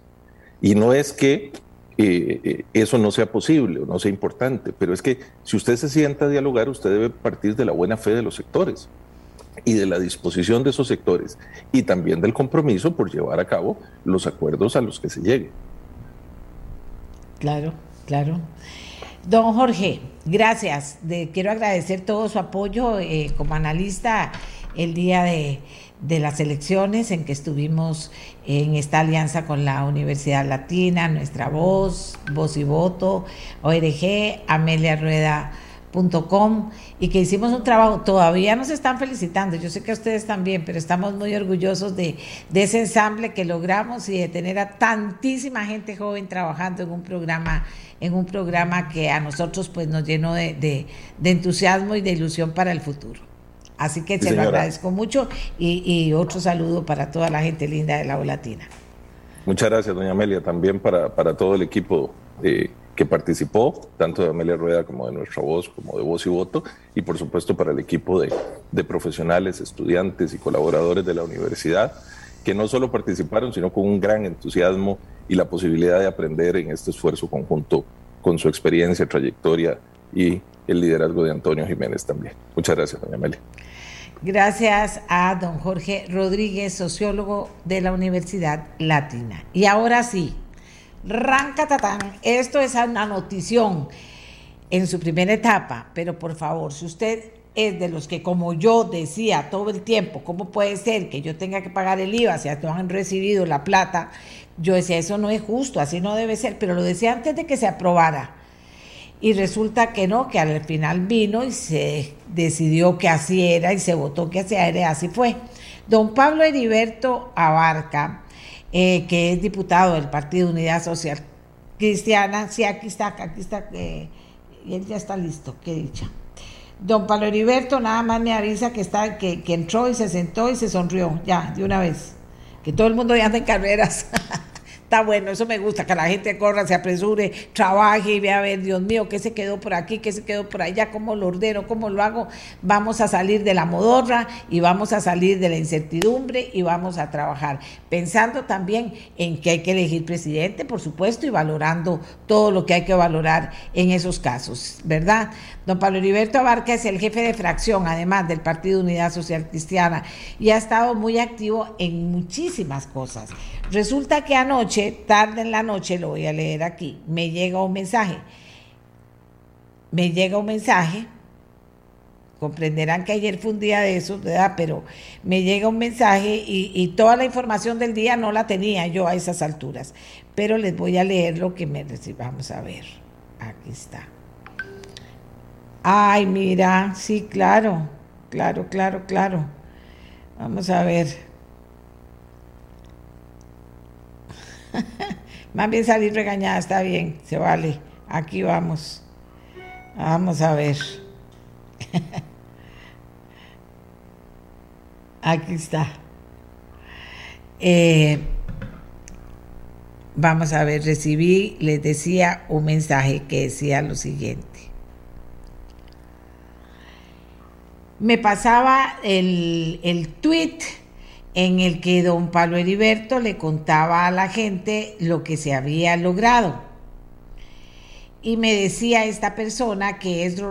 Y no es que eh, eh, eso no sea posible o no sea importante, pero es que si usted se sienta a dialogar, usted debe partir de la buena fe de los sectores y de la disposición de esos sectores y también del compromiso por llevar a cabo los acuerdos a los que se llegue. Claro, claro. Don Jorge, gracias. quiero agradecer todo su apoyo eh, como analista el día de, de, las elecciones en que estuvimos en esta alianza con la Universidad Latina, Nuestra Voz, Voz y Voto, ORG, Amelia Rueda Com, y que hicimos un trabajo, todavía nos están felicitando, yo sé que ustedes también, pero estamos muy orgullosos de, ese ensamble que logramos y de tener a tantísima gente joven trabajando en un programa, en un programa que a nosotros pues nos llenó de, entusiasmo y de ilusión para el futuro. Así que se lo agradezco mucho y, otro saludo para toda la gente linda de la Latina. Muchas gracias, doña Amelia, también para, para todo el equipo eh, que participó, tanto de Amelia Rueda como de Nuestra Voz, como de Voz y Voto, y por supuesto para el equipo de, profesionales, estudiantes y colaboradores de la universidad, que no solo participaron, sino con un gran entusiasmo y la posibilidad de aprender en este esfuerzo conjunto con su experiencia, trayectoria y el liderazgo de Antonio Jiménez también. Muchas gracias, doña Amelia. Gracias a don Jorge Rodríguez, sociólogo de la Universidad Latina. Y ahora sí, Rancatatán, esto es una notición en su primera etapa, pero por favor, si usted es de los que como yo decía todo el tiempo, ¿cómo puede ser que yo tenga que pagar el IVA si no han recibido la plata? Yo decía, eso no es justo, así no debe ser, pero lo decía antes de que se aprobara. Y resulta que no, que al final vino y se decidió que así era y se votó que así era, así fue. Don Pablo Heriberto Abarca eh, que es diputado del Partido Unidad Social Cristiana. Sí, aquí está, aquí está, eh, él ya está listo, qué dicha. Don Pablo Heriberto nada más me avisa que, está, que, que entró y se sentó y se sonrió, ya, de una vez. Que todo el mundo ya anda en carreras. Está bueno, eso me gusta, que la gente corra, se apresure, trabaje y vea, a ver, Dios mío, qué se quedó por aquí, qué se quedó por allá, cómo lo ordeno, cómo lo hago. Vamos a salir de la modorra y vamos a salir de la incertidumbre y vamos a trabajar. Pensando también en que hay que elegir presidente, por supuesto, y valorando todo lo que hay que valorar en esos casos, ¿verdad? Don Pablo Heriberto Abarca es el jefe de fracción, además del Partido Unidad Social Cristiana, y ha estado muy activo en muchísimas cosas. Resulta que anoche, tarde en la noche, lo voy a leer aquí, me llega un mensaje. Me llega un mensaje, comprenderán que ayer fue un día de eso, ¿verdad? Pero me llega un mensaje y, y toda la información del día no la tenía yo a esas alturas. Pero les voy a leer lo que me Vamos a ver, aquí está. Ay, mira, sí, claro, claro, claro, claro. Vamos a ver. Más bien salir regañada, está bien, se vale. Aquí vamos. Vamos a ver. Aquí está. Eh, vamos a ver, recibí, les decía un mensaje que decía lo siguiente. Me pasaba el, el tweet en el que don Pablo Heriberto le contaba a la gente lo que se había logrado. Y me decía esta persona que es,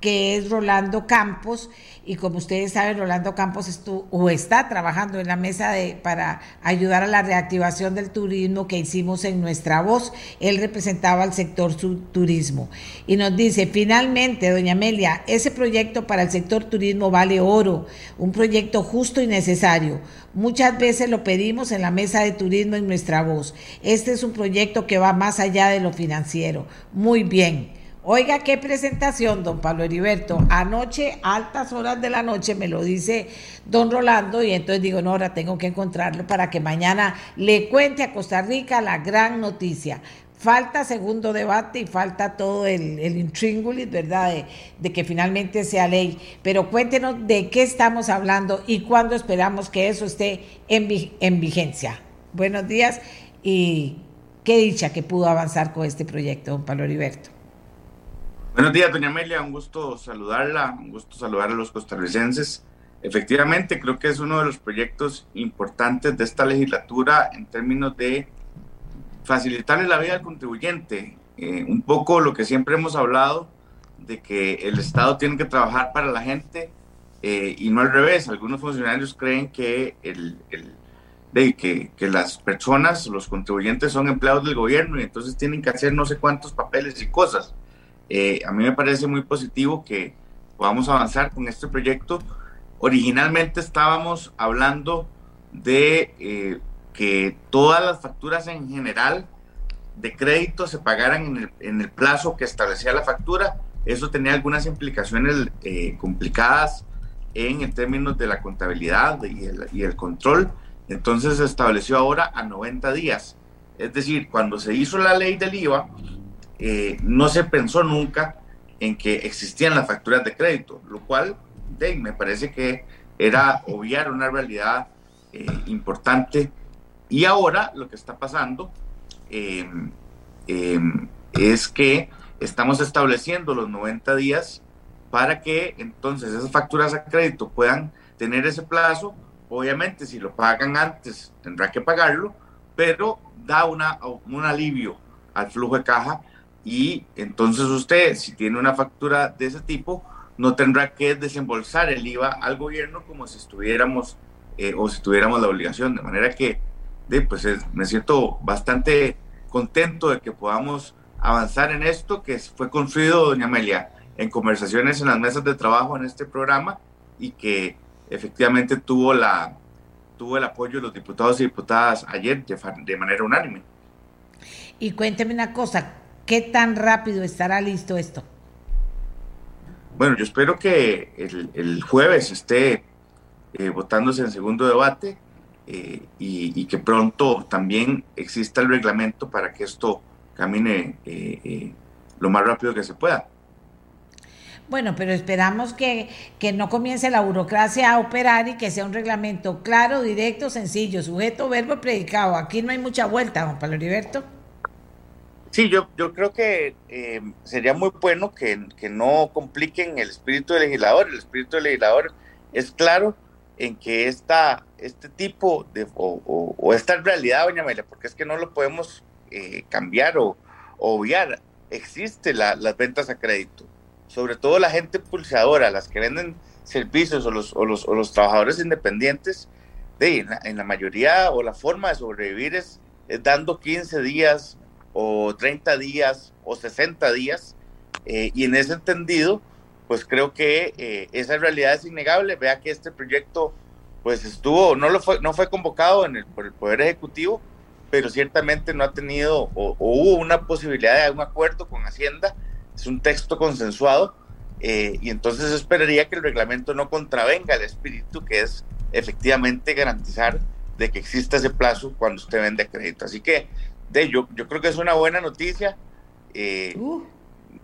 que es Rolando Campos, y como ustedes saben, Rolando Campos estuvo, o está trabajando en la mesa de, para ayudar a la reactivación del turismo que hicimos en nuestra voz. Él representaba al sector turismo. Y nos dice, finalmente, doña Amelia, ese proyecto para el sector turismo vale oro, un proyecto justo y necesario. Muchas veces lo pedimos en la mesa de turismo en nuestra voz. Este es un proyecto que va más allá de lo financiero. Muy bien. Oiga, qué presentación, don Pablo Heriberto. Anoche, altas horas de la noche, me lo dice don Rolando y entonces digo, no, ahora tengo que encontrarlo para que mañana le cuente a Costa Rica la gran noticia. Falta segundo debate y falta todo el, el intríngulis, ¿verdad? De, que finalmente sea ley. Pero cuéntenos de qué estamos hablando y cuándo esperamos que eso esté en, en vigencia. Buenos días y qué dicha que pudo avanzar con este proyecto, don Pablo Heriberto. Buenos días, doña Amelia, un gusto saludarla, un gusto saludar a los costarricenses. Efectivamente, creo que es uno de los proyectos importantes de esta legislatura en términos de facilitarle la vida al contribuyente. Eh, un poco lo que siempre hemos hablado de que el Estado tiene que trabajar para la gente eh, y no al revés. Algunos funcionarios creen que, el, que, las personas, los contribuyentes son empleados del gobierno y entonces tienen que hacer no sé cuántos papeles y cosas. Eh, a mí me parece muy positivo que podamos avanzar con este proyecto. Originalmente estábamos hablando de eh, que todas las facturas en general de crédito se pagaran en el, plazo que establecía la factura. Eso tenía algunas implicaciones eh, complicadas en, en, términos de la contabilidad y el control. Entonces se estableció ahora a 90 días. Es decir, cuando se hizo la ley del IVA, eh, no se pensó nunca en que existían las facturas de crédito, lo cual de, me parece que era obviar una realidad eh, importante. Y ahora lo que está pasando eh, es que estamos estableciendo los 90 días para que entonces esas facturas a crédito puedan tener ese plazo. Obviamente, si lo pagan antes, tendrá que pagarlo, pero da un alivio al flujo de caja y entonces usted, si tiene una factura de ese tipo, no tendrá que desembolsar el IVA al gobierno como si estuviéramos eh, o si tuviéramos la obligación. De manera que de, pues me siento bastante contento de que podamos avanzar en esto que fue construido, doña Amelia, en conversaciones en las mesas de trabajo en este programa y que efectivamente tuvo, la, tuvo el apoyo de los diputados y diputadas ayer de, de manera unánime. Y cuénteme una cosa, ¿Qué tan rápido estará listo esto? Bueno, yo espero que el, el jueves esté eh, votándose en segundo debate eh, y, y, que pronto también exista el reglamento para que esto camine eh, lo más rápido que se pueda. Bueno, pero esperamos que, que no comience la burocracia a operar y que sea un reglamento claro, directo, sencillo, sujeto, verbo, predicado. Aquí no hay mucha vuelta, don Pablo Heriberto. Sí, yo, yo creo que eh, sería muy bueno que, que, no compliquen el espíritu del legislador. El espíritu del legislador es claro en que esta, este tipo de, o, esta realidad, doña Amelia, porque es que no lo podemos eh, cambiar o, obviar, existe la, las ventas a crédito. Sobre todo la gente pulsadora, las que venden servicios o los, o los, trabajadores independientes, de, en, la, en, la, mayoría o la forma de sobrevivir es, es dando 15 días, o 30 días o 60 días. Eh, y en ese entendido, pues creo que eh, esa realidad es innegable. Vea que este proyecto pues estuvo, no, lo fue, no fue convocado en el, por el Poder Ejecutivo, pero ciertamente no ha tenido o, o, hubo una posibilidad de un acuerdo con Hacienda. Es un texto consensuado eh, y entonces esperaría que el reglamento no contravenga el espíritu que es efectivamente garantizar de que exista ese plazo cuando usted vende crédito. Así que de, yo, yo creo que es una buena noticia. Eh, uh.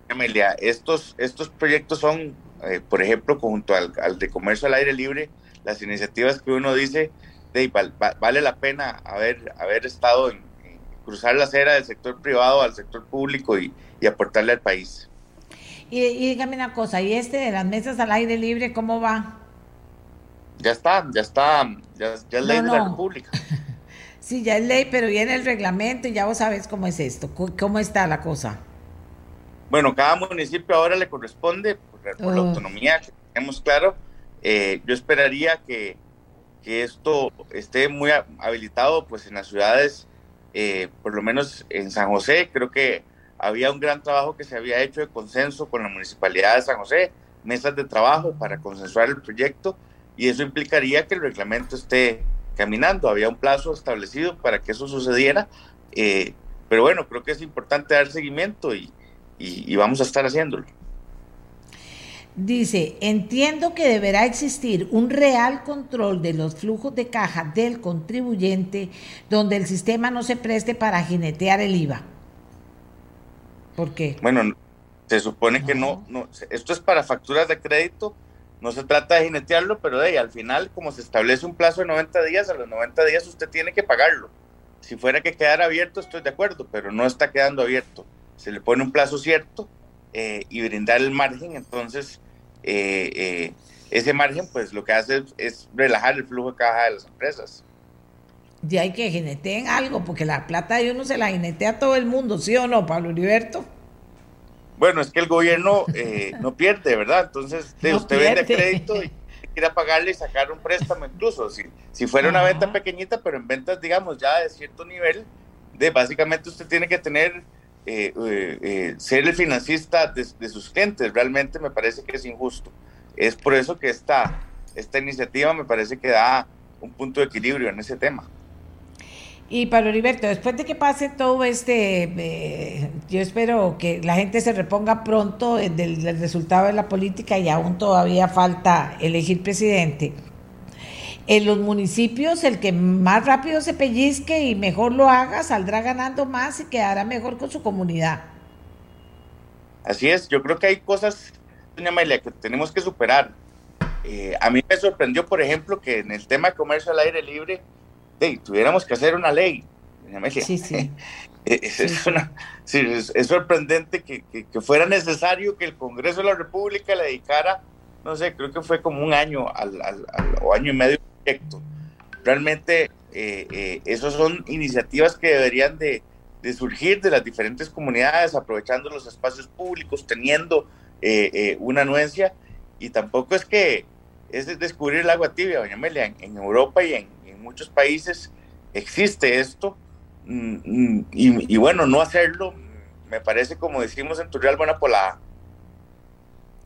Amelia, estos, estos proyectos son, eh, por ejemplo, junto al, al, de comercio al aire libre, las iniciativas que uno dice, de, val, vale la pena haber, haber estado en, en, cruzar la acera del sector privado al sector público y, y aportarle al país. Y, y, dígame una cosa, ¿y este de las mesas al aire libre cómo va? Ya está, ya está, ya, ya es ley no, de la República. Sí, ya es ley, pero viene el reglamento y ya vos sabés cómo es esto, cómo está la cosa. Bueno, cada municipio ahora le corresponde, por, por la autonomía que tenemos claro, eh, yo esperaría que, que, esto esté muy habilitado pues en las ciudades, eh, por lo menos en San José, creo que había un gran trabajo que se había hecho de consenso con la municipalidad de San José, mesas de trabajo para consensuar el proyecto y eso implicaría que el reglamento esté caminando. Había un plazo establecido para que eso sucediera, eh, pero bueno, creo que es importante dar seguimiento y, y, y, vamos a estar haciéndolo. Dice, entiendo que deberá existir un real control de los flujos de caja del contribuyente donde el sistema no se preste para jinetear el IVA. ¿Por qué? Bueno, se supone no. que no, no, esto es para facturas de crédito no se trata de jinetearlo, pero de ahí, al final, como se establece un plazo de 90 días, a los 90 días usted tiene que pagarlo. Si fuera que quedara abierto, estoy de acuerdo, pero no está quedando abierto. Se le pone un plazo cierto eh, y brindar el margen, entonces eh, eh, ese margen, pues lo que hace es, es, relajar el flujo de caja de las empresas. Ya hay que jineteen algo, porque la plata de uno se la jinetea a todo el mundo, ¿sí o no, Pablo Heriberto? Bueno, es que el gobierno eh, no pierde, ¿verdad? Entonces, no usted pierde. vende crédito y quiere pagarle y sacar un préstamo incluso. Si, si fuera una venta pequeñita, pero en ventas, digamos, ya de cierto nivel, de básicamente usted tiene que tener, eh, eh, eh ser el financista de, de, sus clientes. Realmente me parece que es injusto. Es por eso que esta, esta iniciativa me parece que da un punto de equilibrio en ese tema. Y Pablo Heriberto, después de que pase todo este, eh, yo espero que la gente se reponga pronto del, resultado de la política y aún todavía falta elegir presidente. En los municipios, el que más rápido se pellizque y mejor lo haga, saldrá ganando más y quedará mejor con su comunidad. Así es, yo creo que hay cosas, doña Amelia, que tenemos que superar. Eh, a mí me sorprendió, por ejemplo, que en el tema de comercio al aire libre, hey, tuviéramos que hacer una ley. Sí, sí. es, es, una, sí, es, es sorprendente que, que, que, fuera necesario que el Congreso de la República le dedicara, no sé, creo que fue como un año al, al, al o año y medio proyecto. Realmente, eh, eh, esas son iniciativas que deberían de, de, surgir de las diferentes comunidades, aprovechando los espacios públicos, teniendo eh, eh una anuencia, y tampoco es que es descubrir el agua tibia, doña Amelia, en, en Europa y en, muchos países existe esto y, y, bueno, no hacerlo me parece como decimos en Turrialba una polada.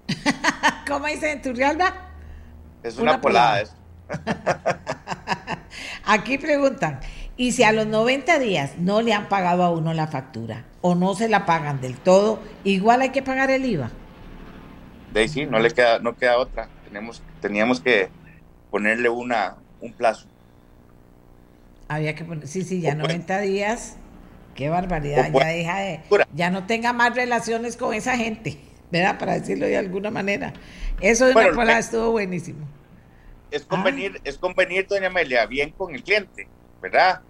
¿Cómo dice en Turrialba? Es una, una polada. polada. Aquí preguntan, ¿y si a los 90 días no le han pagado a uno la factura o no se la pagan del todo, igual hay que pagar el IVA? De ahí sí, no le queda, no queda otra. Tenemos, teníamos que ponerle una, un plazo. Había que poner, sí, sí, ya 90 días. Qué barbaridad, ya deja de, ya no tenga más relaciones con esa gente. ¿verdad? Para decirlo de alguna manera. Eso de bueno, una estuvo buenísimo. Es convenir, ah. es convenir, doña Amelia, bien con el cliente, ¿verdad?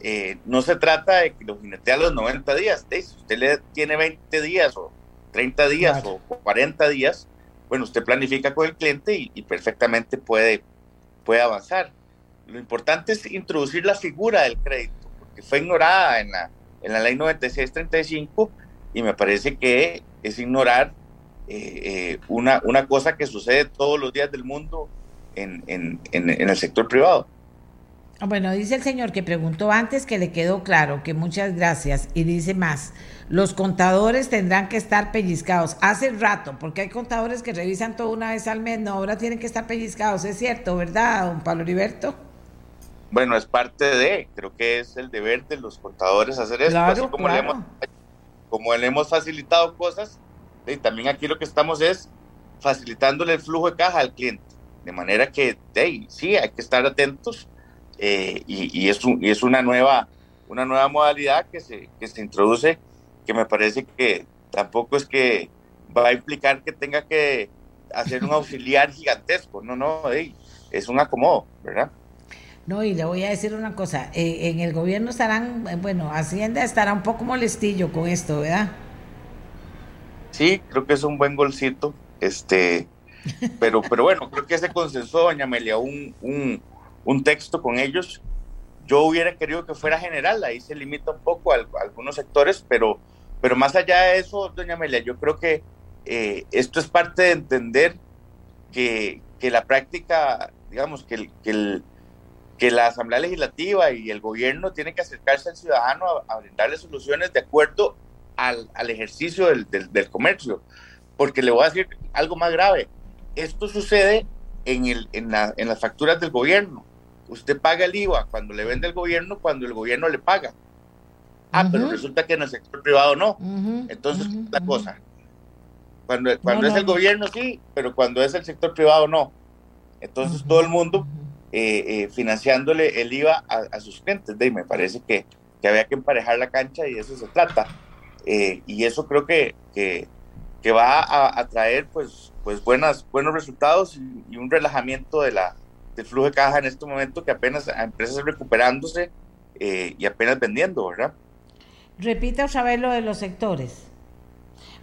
Eh, no se trata de que lo jinete a los 90 días. Si usted le tiene 20 días o 30 días o 40 días, bueno, usted planifica con el cliente y, perfectamente puede, puede avanzar. Lo importante es introducir la figura del crédito, porque fue ignorada en la, en la ley 9635 y me parece que es ignorar eh, eh, una, una cosa que sucede todos los días del mundo en, en, en el sector privado. Bueno, dice el señor que preguntó antes que le quedó claro que muchas gracias y dice más, los contadores tendrán que estar pellizcados. Hace rato, porque hay contadores que revisan todo una vez al mes, no, ahora tienen que estar pellizcados, es cierto, ¿verdad, don Pablo Heriberto? Bueno, es parte de, creo que es el deber de los contadores hacer esto, así como, le hemos, como le hemos facilitado cosas, y también aquí lo que estamos es facilitándole el flujo de caja al cliente, de manera que, sí, hay que estar atentos eh, y, es, es una nueva, una nueva modalidad que se, que se introduce que me parece que tampoco es que va a implicar que tenga que hacer un auxiliar gigantesco, no, no, es un acomodo, ¿verdad? No, y le voy a decir una cosa, eh, en el gobierno estarán, bueno, Hacienda estará un poco molestillo con esto, ¿verdad? Sí, creo que es un buen golcito, este, pero, pero bueno, creo que se consensó, doña Amelia, un, un, un texto con ellos. Yo hubiera querido que fuera general, ahí se limita un poco a, algunos sectores, pero, pero más allá de eso, doña Amelia, yo creo que eh, esto es parte de entender que, que la práctica, digamos, que, que, el, que, la Asamblea Legislativa y el gobierno tienen que acercarse al ciudadano a, brindarle soluciones de acuerdo al, al ejercicio del, del, del, comercio. Porque le voy a decir algo más grave. Esto sucede en, el, en, la, en las facturas del gobierno usted paga el IVA cuando le vende el gobierno, cuando el gobierno le paga. Ah, pero resulta que en el sector privado no. Entonces, la cosa. Cuando, cuando es el gobierno sí, pero cuando es el sector privado no. Entonces, todo el mundo eh, eh, financiándole el IVA a, sus clientes. De, me parece que, que, había que emparejar la cancha y eso se trata. Eh, y eso creo que, que, va a, traer pues, pues buenas, buenos resultados y un relajamiento de la, de flujo de caja en este momento que apenas a empresas recuperándose eh, y apenas vendiendo, ¿verdad? Repita otra vez lo de los sectores.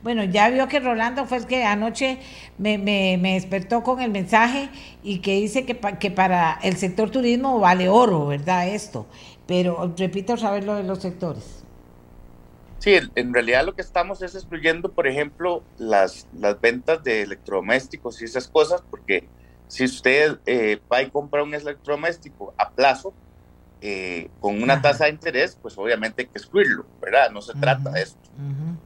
Bueno, ya vio que Rolando fue el que anoche me, me, me despertó con el mensaje y que dice que, que, para el sector turismo vale oro, ¿verdad? Esto. Pero repita otra vez lo de los sectores. Sí, en realidad lo que estamos es excluyendo, por ejemplo, las, las ventas de electrodomésticos y esas cosas, porque si usted eh, va y compra un electrodoméstico a plazo, eh, con una tasa de interés, pues obviamente hay que excluirlo, ¿verdad? No se trata de esto.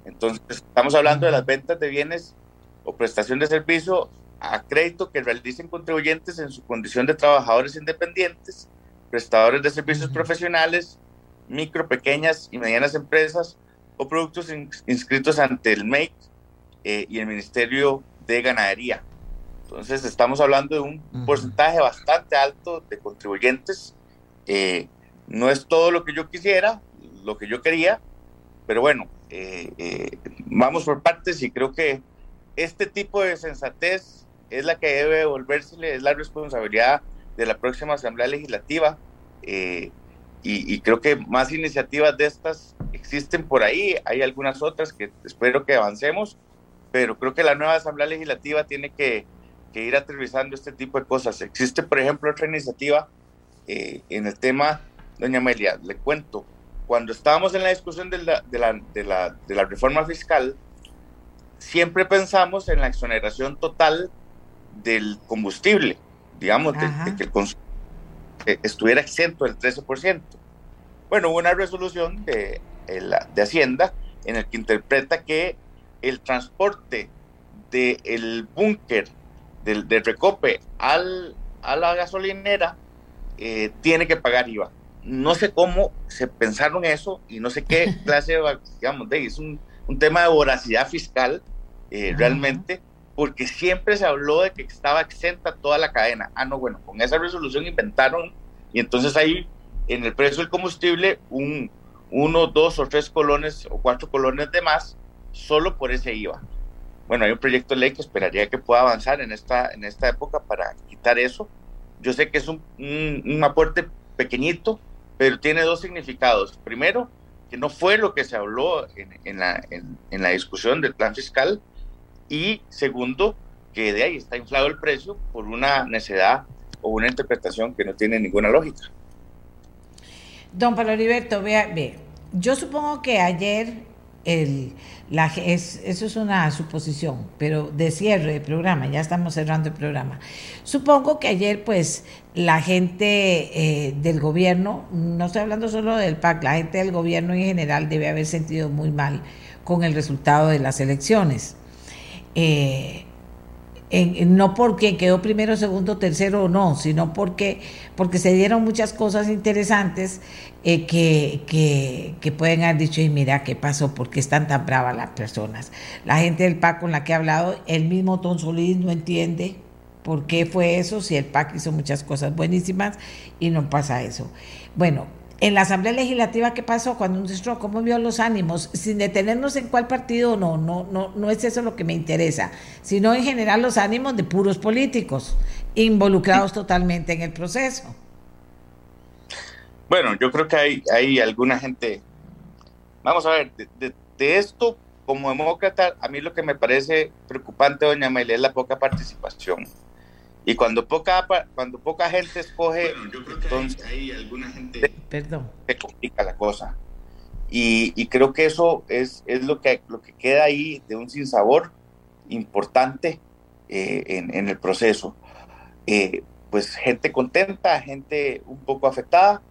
Entonces, estamos hablando de las ventas de bienes o prestación de servicio a crédito que realicen contribuyentes en su condición de trabajadores independientes, prestadores de servicios profesionales, micro, pequeñas y medianas empresas o productos inscritos ante el MEIC eh, y el Ministerio de Ganadería. Entonces estamos hablando de un porcentaje bastante alto de contribuyentes. Eh, no es todo lo que yo quisiera, lo que yo quería, pero bueno, eh, eh, vamos por partes y creo que este tipo de sensatez es la que debe volvérsele, es la responsabilidad de la próxima Asamblea Legislativa. Y, y, creo que más iniciativas de estas existen por ahí, hay algunas otras que espero que avancemos, pero creo que la nueva Asamblea Legislativa tiene que que ir aterrizando este tipo de cosas. Existe, por ejemplo, otra iniciativa eh, en el tema, doña Amelia, le cuento, cuando estábamos en la discusión de la, de la, de la, de la reforma fiscal, siempre pensamos en la exoneración total del combustible, digamos, de, que el consumo estuviera exento del 13%. Bueno, hubo una resolución de, de Hacienda en el que interpreta que el transporte del el búnker del, recope al, a la gasolinera eh, tiene que pagar IVA. No sé cómo se pensaron eso y no sé qué clase, digamos, de, es un, un, tema de voracidad fiscal eh, realmente, porque siempre se habló de que estaba exenta toda la cadena. Ah, no, bueno, con esa resolución inventaron y entonces ahí en el precio del combustible un uno, dos o tres colones o cuatro colones de más solo por ese IVA. bueno, hay un proyecto de ley que esperaría que pueda avanzar en esta, en esta época para quitar eso. Yo sé que es un, un, aporte pequeñito, pero tiene dos significados. Primero, que no fue lo que se habló en, la, en, la, discusión del plan fiscal. Y segundo, que de ahí está inflado el precio por una necedad o una interpretación que no tiene ninguna lógica. Don Pablo Heriberto, vea, ve, yo supongo que ayer eso es una suposición, pero de cierre de programa, ya estamos cerrando el programa. Supongo que ayer, pues, la gente eh, del gobierno, no estoy hablando solo del PAC, la gente del gobierno en general debe haber sentido muy mal con el resultado de las elecciones. Eh, no porque quedó primero, segundo, tercero o no, sino porque, porque se dieron muchas cosas interesantes eh, que, que, que, pueden haber dicho, y mira qué pasó, por qué están tan bravas las personas. La gente del PAC con la que he hablado, el mismo Ton Solís no entiende por qué fue eso, si el PAC hizo muchas cosas buenísimas y no pasa eso. Bueno, en la Asamblea Legislativa, ¿qué pasó cuando un ¿Cómo vio los ánimos? Sin detenernos en cuál partido, no, no, no, no es eso lo que me interesa, sino en general los ánimos de puros políticos, involucrados totalmente en el proceso. Bueno, yo creo que hay, hay alguna gente, vamos a ver, de, esto, como demócrata, a mí lo que me parece preocupante, doña Amelia, es la poca participación. Y cuando poca, cuando poca gente escoge, entonces hay, alguna gente Perdón. se complica la cosa. Y, y, creo que eso es, es lo, que, lo que queda ahí de un sinsabor importante eh, en, en, el proceso. Eh, pues gente contenta, gente un poco afectada.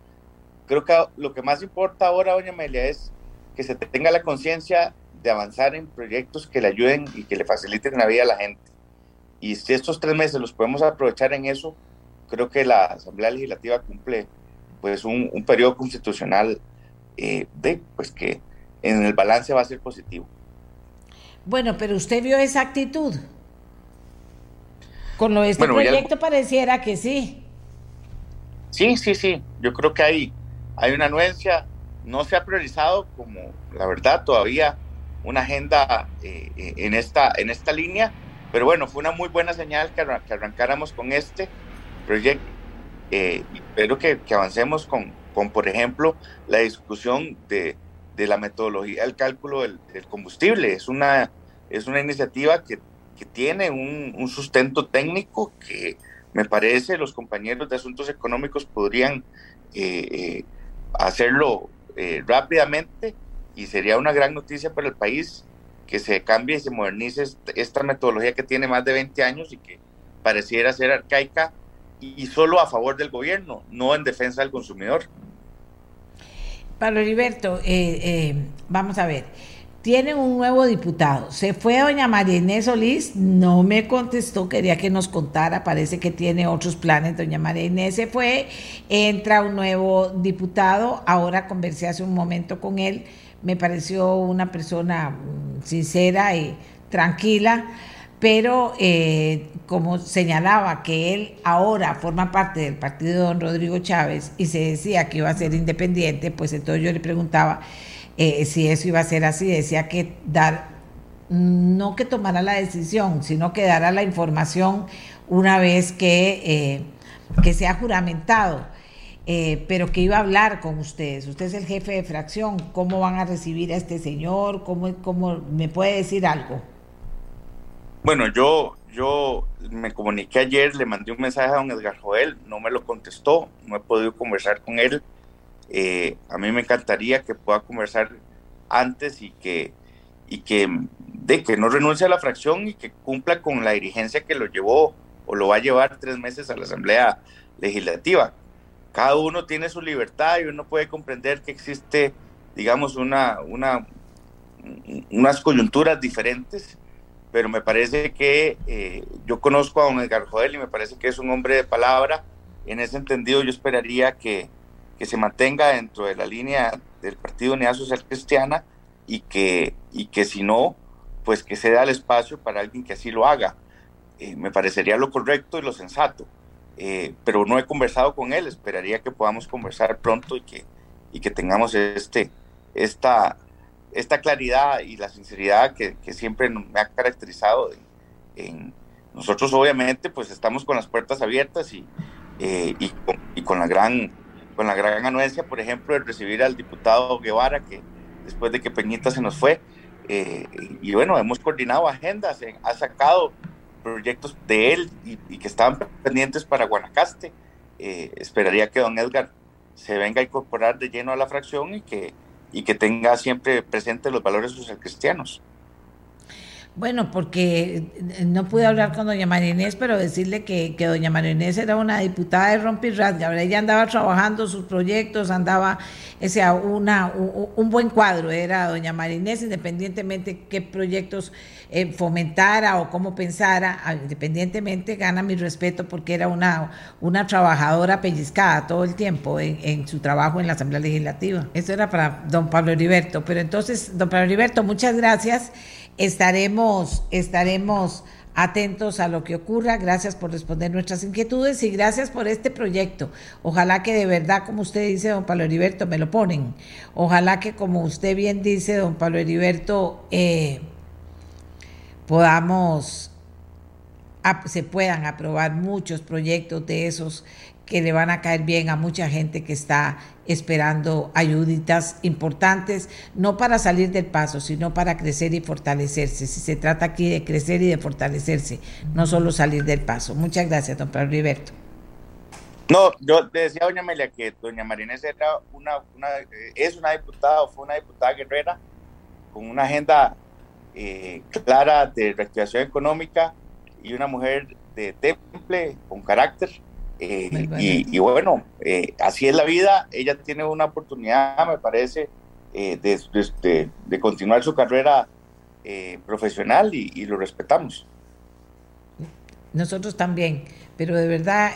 Creo que lo que más importa ahora, doña Amelia, es que se tenga la conciencia de avanzar en proyectos que le ayuden y que le faciliten la vida a la gente. Y si estos tres meses los podemos aprovechar en eso, creo que la Asamblea Legislativa cumple pues un, un periodo constitucional eh, de pues que en el balance va a ser positivo. Bueno, pero usted vio esa actitud. Con lo de este proyecto pareciera que sí. Sí, sí, sí. Yo creo que hay, hay una anuencia. No se ha priorizado como, la verdad, todavía una agenda eh, eh en, esta, en esta línea pero bueno, fue una muy buena señal que, arrancáramos con este proyecto. Eh, espero que, avancemos con, con, por ejemplo, la discusión de, de la metodología del cálculo del, combustible. Es una, es una iniciativa que, que tiene un, un, sustento técnico que me parece los compañeros de asuntos económicos podrían eh, eh, hacerlo rápidamente y sería una gran noticia para el país que se cambie y se modernice esta metodología que tiene más de 20 años y que pareciera ser arcaica y solo a favor del gobierno, no en defensa del consumidor. Pablo Heriberto, eh, eh, vamos a ver, tiene un nuevo diputado. Se fue doña María Inés Solís, no me contestó, quería que nos contara, parece que tiene otros planes. Doña María Inés se fue, entra un nuevo diputado, ahora conversé hace un momento con él me pareció una persona mm, sincera y tranquila, pero eh, como señalaba que él ahora forma parte del partido de don Rodrigo Chávez y se decía que iba a ser independiente, pues entonces yo le preguntaba eh, si eso iba a ser así, decía que dar, no que tomara la decisión, sino que dará la información una vez que, eh, que sea juramentado eh, pero que iba a hablar con ustedes. Usted es el jefe de fracción. ¿Cómo van a recibir a este señor? ¿Cómo, cómo me puede decir algo? Bueno, yo, yo me comuniqué ayer, le mandé un mensaje a don Edgar Joel, no me lo contestó, no he podido conversar con él. Eh, a mí me encantaría que pueda conversar antes y que, y que, de que no renuncie a la fracción y que cumpla con la dirigencia que lo llevó o lo va a llevar tres meses a la Asamblea Legislativa cada uno tiene su libertad y uno puede comprender que existe, digamos, una, una, unas coyunturas diferentes, pero me parece que eh, yo conozco a don Edgar Joel y me parece que es un hombre de palabra. En ese entendido, yo esperaría que, que se mantenga dentro de la línea del Partido Unidad Social Cristiana y que, y que si no, pues que se da el espacio para alguien que así lo haga. Eh, me parecería lo correcto y lo sensato. Eh, pero no he conversado con él, esperaría que podamos conversar pronto y que, y que tengamos este, esta, esta claridad y la sinceridad que, siempre me ha caracterizado en, nosotros. Obviamente pues estamos con las puertas abiertas y, eh, y, con, la gran con la gran anuencia por ejemplo de recibir al diputado Guevara que después de que Peñita se nos fue eh, y bueno hemos coordinado agendas ha sacado proyectos de él y, que estaban pendientes para Guanacaste eh, esperaría que don Edgar se venga a incorporar de lleno a la fracción y que y que tenga siempre presente los valores social cristianos. Bueno, porque no pude hablar con doña María Inés, pero decirle que, que doña María Inés era una diputada de Rompirrat, ella andaba trabajando sus proyectos, andaba, o sea, una, un, buen cuadro era doña María Inés, independientemente qué proyectos eh, fomentara o cómo pensara, ah, independientemente gana mi respeto porque era una, una trabajadora pellizcada todo el tiempo en, en su trabajo en la Asamblea Legislativa. Eso era para don Pablo Heriberto, pero entonces, don Pablo Heriberto, muchas gracias estaremos, estaremos atentos a lo que ocurra. Gracias por responder nuestras inquietudes y gracias por este proyecto. Ojalá que de verdad, como usted dice, don Pablo Heriberto, me lo ponen. Ojalá que, como usted bien dice, don Pablo Heriberto, eh, podamos, se puedan aprobar muchos proyectos de esos que le van a caer bien a mucha gente que está esperando ayuditas importantes, no para salir del paso, sino para crecer y fortalecerse. Si se trata aquí de crecer y de fortalecerse, no solo salir del paso. Muchas gracias, don Pablo Riberto. No, yo decía doña Amelia que doña Marinés era una, es una diputada o fue una diputada guerrera con una agenda eh, clara de reactivación económica y una mujer de temple, con carácter, eh, y, bueno, eh, así es la vida. Ella tiene una oportunidad, me parece, eh, de, de, continuar su carrera profesional y, lo respetamos. Nosotros también, pero de verdad,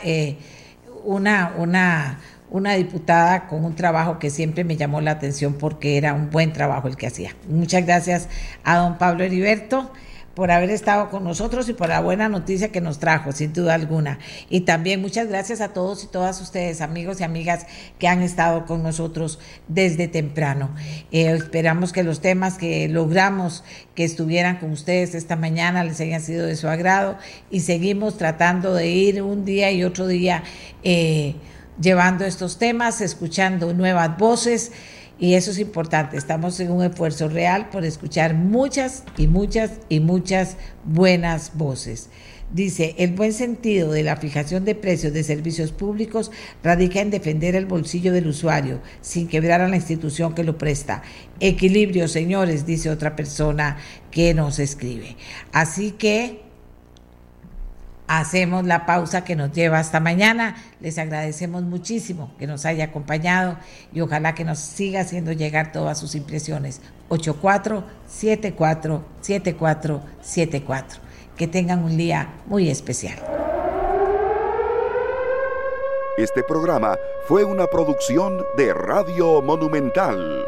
una, una, una diputada con un trabajo que siempre me llamó la atención porque era un buen trabajo el que hacía. Muchas gracias a don Pablo Heriberto por haber estado con nosotros y por la buena noticia que nos trajo, sin duda alguna. Y también muchas gracias a todos y todas ustedes, amigos y amigas que han estado con nosotros desde temprano. Eh, esperamos que los temas que logramos que estuvieran con ustedes esta mañana les hayan sido de su agrado y seguimos tratando de ir un día y otro día eh, llevando estos temas, escuchando nuevas voces. Y eso es importante. Estamos en un esfuerzo real por escuchar muchas y muchas y muchas buenas voces. Dice, el buen sentido de la fijación de precios de servicios públicos radica en defender el bolsillo del usuario sin quebrar a la institución que lo presta. Equilibrio, señores, dice otra persona que nos escribe. Así que hacemos la pausa que nos lleva hasta mañana. Les agradecemos muchísimo que nos haya acompañado y ojalá que nos siga haciendo llegar todas sus impresiones. 84747474. Que tengan un día muy especial. Este programa fue una producción de Radio Monumental.